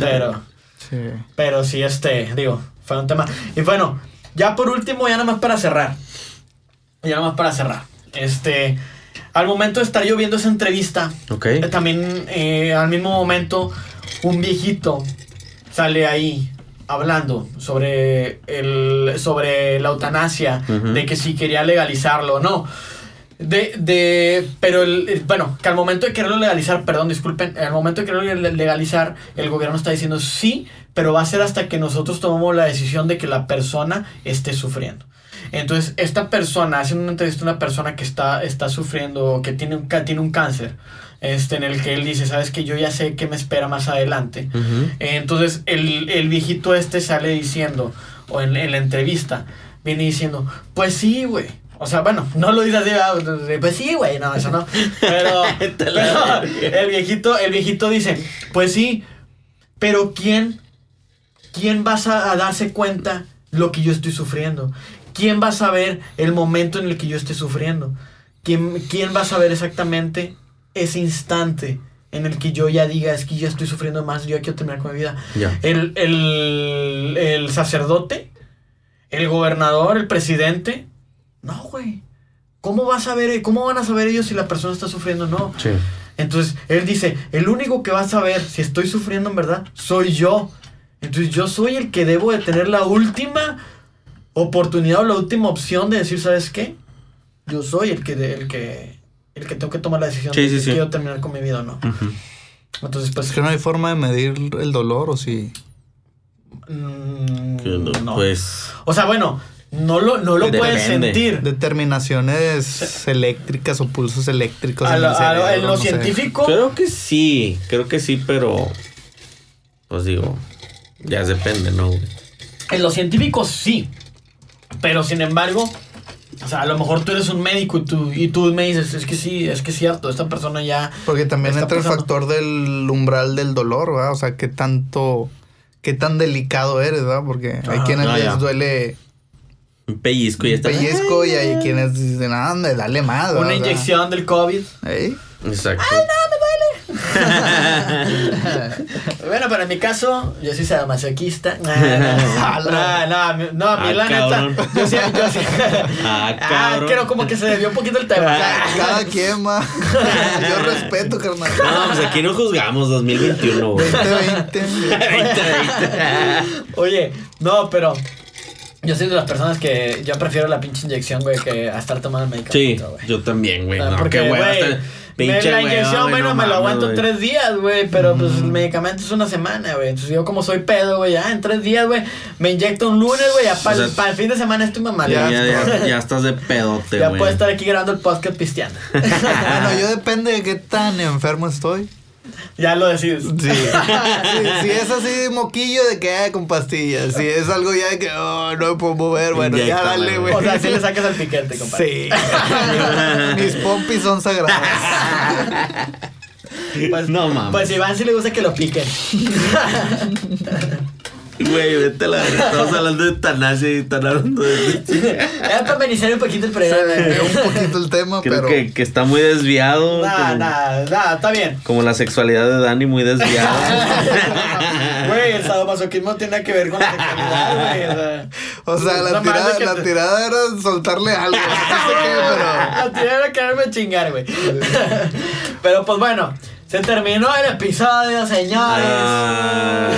pero, Sí. pero sí, este, digo, fue un tema. Y bueno, ya por último, ya nada más para cerrar. Ya nada más para cerrar. Este, al momento de estar yo viendo esa entrevista, Ok. eh, También eh, al mismo momento un viejito sale ahí hablando sobre el sobre la eutanasia, de que si quería legalizarlo o no. De, de, pero el, bueno, que al momento de quererlo legalizar, perdón, disculpen, al momento de quererlo le- legalizar, el gobierno está diciendo sí, pero va a ser hasta que nosotros tomemos la decisión de que la persona esté sufriendo. Entonces, esta persona, hace una entrevista a una persona que está, está sufriendo, que tiene un, tiene un cáncer, este, en el que él dice, sabes que yo ya sé qué me espera más adelante. Ujú. Entonces el, el viejito este sale diciendo, o en, en la entrevista, viene diciendo, pues sí, güey. O sea, bueno, no lo dice así. De, pues sí, güey, no, eso no. Pero, pero el viejito, el viejito dice, pues sí, pero ¿quién, quién vas a, a darse cuenta lo que yo estoy sufriendo? ¿Quién va a saber el momento en el que yo esté sufriendo? ¿Quién, quién va a saber exactamente ese instante en el que yo ya diga, es que yo estoy sufriendo más, yo ya quiero terminar con mi vida? Ya. El, el, el sacerdote, el gobernador, el presidente. No, güey. ¿Cómo, vas a ver, ¿Cómo van a saber ellos si la persona está sufriendo o no? Sí. Entonces, él dice, el único que va a saber si estoy sufriendo en verdad soy yo. Entonces, yo soy el que debo de tener la última oportunidad o la última opción de decir, ¿sabes qué? Yo soy el que, el que, el que tengo que tomar la decisión Sí, de sí, si sí. quiero terminar con mi vida o no. Entonces, pues... Es que no hay forma de medir el dolor, o sí. mm, no, no. Pues. O sea, bueno, no lo, no lo puedes sentir. Determinaciones eléctricas o pulsos eléctricos. A en, lo, el a lo- en cerebro, lo no sé. científico, Creo que sí. Creo que sí, pero. Pues digo. Ya depende, ¿no, en lo científico sí. Pero sin embargo, o sea, a lo mejor tú eres un médico y tú, y tú me dices, es que sí, es que es cierto, esta persona ya... Porque también entra el factor del umbral del dolor, ¿verdad? O sea, qué tanto, qué tan delicado eres, ¿verdad? Porque hay Ajá. quienes Ah, les ya. duele Un pellizco y un está. pellizco y hay quienes dicen, ah, me dale más. Una ¿verdad? inyección del COVID. ¿Eh? Exacto. Bueno, pero en mi caso, yo soy sadomasoquista. No, no, no, no, no, a mí Ah, la neta, yo sí, yo sí. Ah, Ah, cabrón. creo como que se desvió un poquito el tema. Cada quien, ma. Yo respeto, carnal. No, pues aquí no juzgamos 2021, güey. 2020. 2020. Oye, no, pero yo soy de las personas que yo prefiero la pinche inyección, güey, que a estar tomando el Sí, medicamento, güey. yo también, güey. Ah, No, porque, güey, Pinche la inyección, güey, bueno, no me lo aguanto tres días, güey, pero pues el medicamento es una semana, güey. Entonces yo como soy pedo, güey, ya en tres días, güey, me inyecto un lunes, güey, ya para O sea, el fin de semana estoy mamado. Ya, Ya, ya, ya, ya estás de pedote, ya güey. puedo estar aquí grabando el podcast pisteando. Bueno, yo depende de qué tan enfermo estoy. ya lo decides. Sí. Sí, Si es así moquillo de que ah, con pastillas. Si es algo ya de que oh, no me puedo mover, bueno, ya dale, güey. O sea, si le sacas al piquete, compadre. Sí. Mis pompis son sagradas. Pues, No mames. Pues Iván sí le gusta que lo piquen. Güey, vete a la. Estamos hablando de eutanasia y están hablando de. Era para amenizar un poquito el programa. un poquito el tema, Creo pero. que, que está muy desviado. Nah, como, nah, nah, está bien. como la sexualidad de Dani, muy desviada. Güey, el sadomasoquismo tiene que ver con la sexualidad, güey. O sea, O sea, es la tirada, la te- tirada era soltarle algo. No sé qué, pero. La tirada era quererme chingar, güey. Pero pues bueno, Se terminó el episodio, señores. Ah.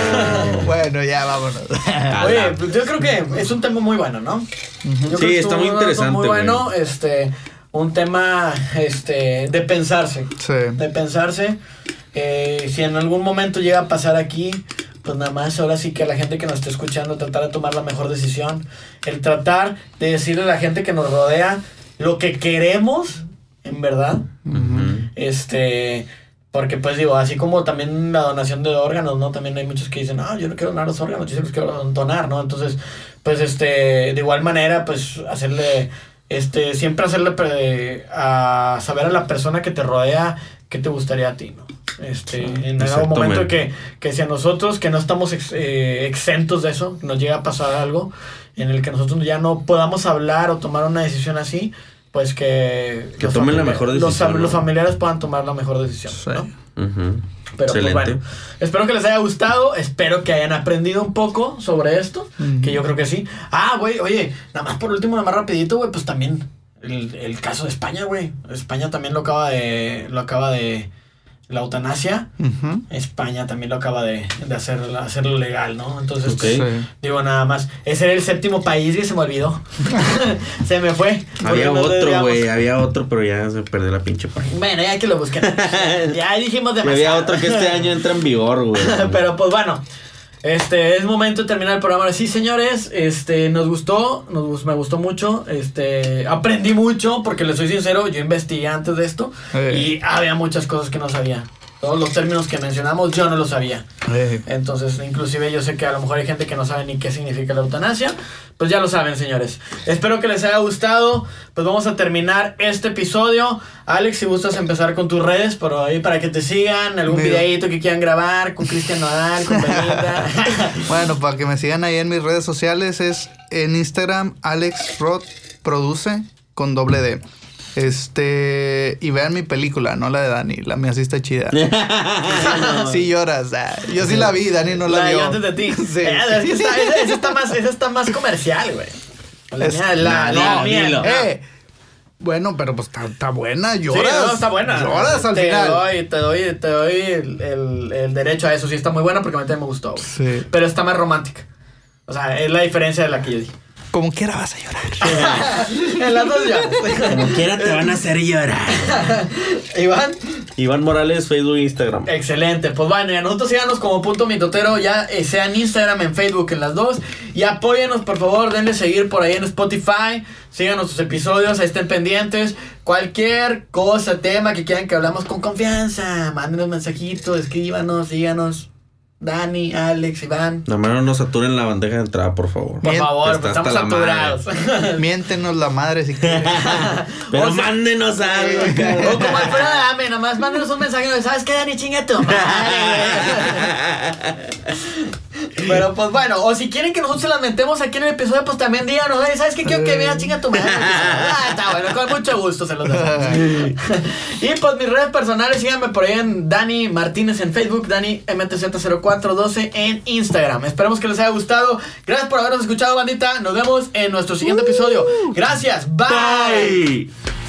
Bueno, ya vámonos. Oye, pues yo creo que es un tema muy bueno, ¿no? Yo creo Sí, que está muy interesante, Muy bueno, güey. este, un tema, este, de pensarse. Sí. De pensarse. Eh, si en algún momento llega a pasar aquí, pues nada más ahora sí que a la gente que nos está escuchando tratar de tomar la mejor decisión. El tratar de decirle a la gente que nos rodea lo que queremos, en verdad. Este, porque pues digo, así como también la donación de órganos, ¿no? También hay muchos que dicen, no, yo no quiero donar los órganos, yo sí los quiero donar, ¿no? Entonces, pues este, de igual manera, pues hacerle, este, siempre hacerle a saber a la persona que te rodea qué te gustaría a ti, ¿no? Este, en algún momento que, que si a nosotros, que no estamos ex- eh, exentos de eso, nos llega a pasar algo en el que nosotros ya no podamos hablar o tomar una decisión así, pues que... Que los tomen la mejor los decisión, fam- ¿no? Los familiares puedan tomar la mejor decisión, Sí. ¿no? Pero pues bueno, espero que les haya gustado, espero que hayan aprendido un poco sobre esto, que yo creo que sí. Ah, güey, oye, nada más por último, nada más rapidito, güey, pues también el, el caso de España, güey. España también lo acaba de, lo acaba de, la eutanasia. España también lo acaba de, de hacer, hacerlo legal, ¿no? Entonces, pues, Sí. digo nada más, ese era el séptimo país que se me olvidó. se me fue. Había otro, güey, había otro, pero ya se perdió la pinche página. Bueno, ya que lo busquen. ya dijimos Y demasiado. había otro que este año entra en vigor, güey. Pero pues bueno, este es momento de terminar el programa. Sí, señores, este nos gustó, nos me gustó mucho, este aprendí mucho porque les soy sincero, yo investigué antes de esto y había muchas cosas que no sabía. Todos los términos que mencionamos yo no los sabía. Eh, Entonces, inclusive yo sé que a lo mejor hay gente que no sabe ni qué significa la eutanasia. Pues ya lo saben, señores. Espero que les haya gustado. Pues vamos a terminar este episodio. Alex, si gustas empezar con tus redes, por ahí para que te sigan, algún Mira. videíto que quieran grabar con Cristian Nodal, con Belinda. Bueno, para que me sigan ahí en mis redes sociales es en Instagram Alex Rod produce con doble D. Este, y vean mi película, no la de Dani, la mía sí está chida. sí lloras, ah, yo sí la vi, Dani no la, la vio. yo antes de ti. Sí. Eh, es que está, esa, esa está más, esa está más comercial, güey. La Es- mía, la, No, la dilo, mía. dilo. no. Eh, bueno, pero pues está, buena, Sí, lloras. no, está buena. Lloras al te final. Doy, te doy, te doy el, el- el derecho a eso. Sí, está muy buena porque a mí también me gustó. güey. Sí. Pero está más romántica. O sea, es la diferencia de la que yo dije. Como quiera vas a llorar. en las dos ya. Como quiera te van a hacer llorar. Iván, Iván Morales, Facebook e Instagram. excelente. Pues bueno, y a nosotros síganos como punto mitotero, ya eh, sea en Instagram, en Facebook, en las dos. Y apóyenos, por favor, denle seguir por ahí en Spotify. Síganos sus episodios, ahí estén pendientes. Cualquier cosa, tema que quieran que hablamos con confianza, mándenos mensajitos, escríbanos, síganos. Dani, Alex, Iván. Nomás no nos saturen la bandeja de entrada, por favor. Por favor, está pues estamos la saturados. Miéntenos la madre si quieres. Pero O sea- mándenos algo. O como Alfredo Adame, nomás mándenos un mensaje, ¿sabes qué, Dani? Chinga tu madre. Pero pues bueno, o si quieren que nosotros se las mentemos aquí en el episodio, pues también díganos, "Oye, ¿sabes qué? Quiero que vean chinga tu madre. Ah, está bueno, con mucho gusto se los dejamos. y pues mis redes personales, síganme por ahí en Dani Martínez en Facebook, Dani MTZ0412 en Instagram. Esperemos que les haya gustado. Gracias por habernos escuchado, bandita. Nos vemos en nuestro siguiente episodio. Gracias. Bye. Bye.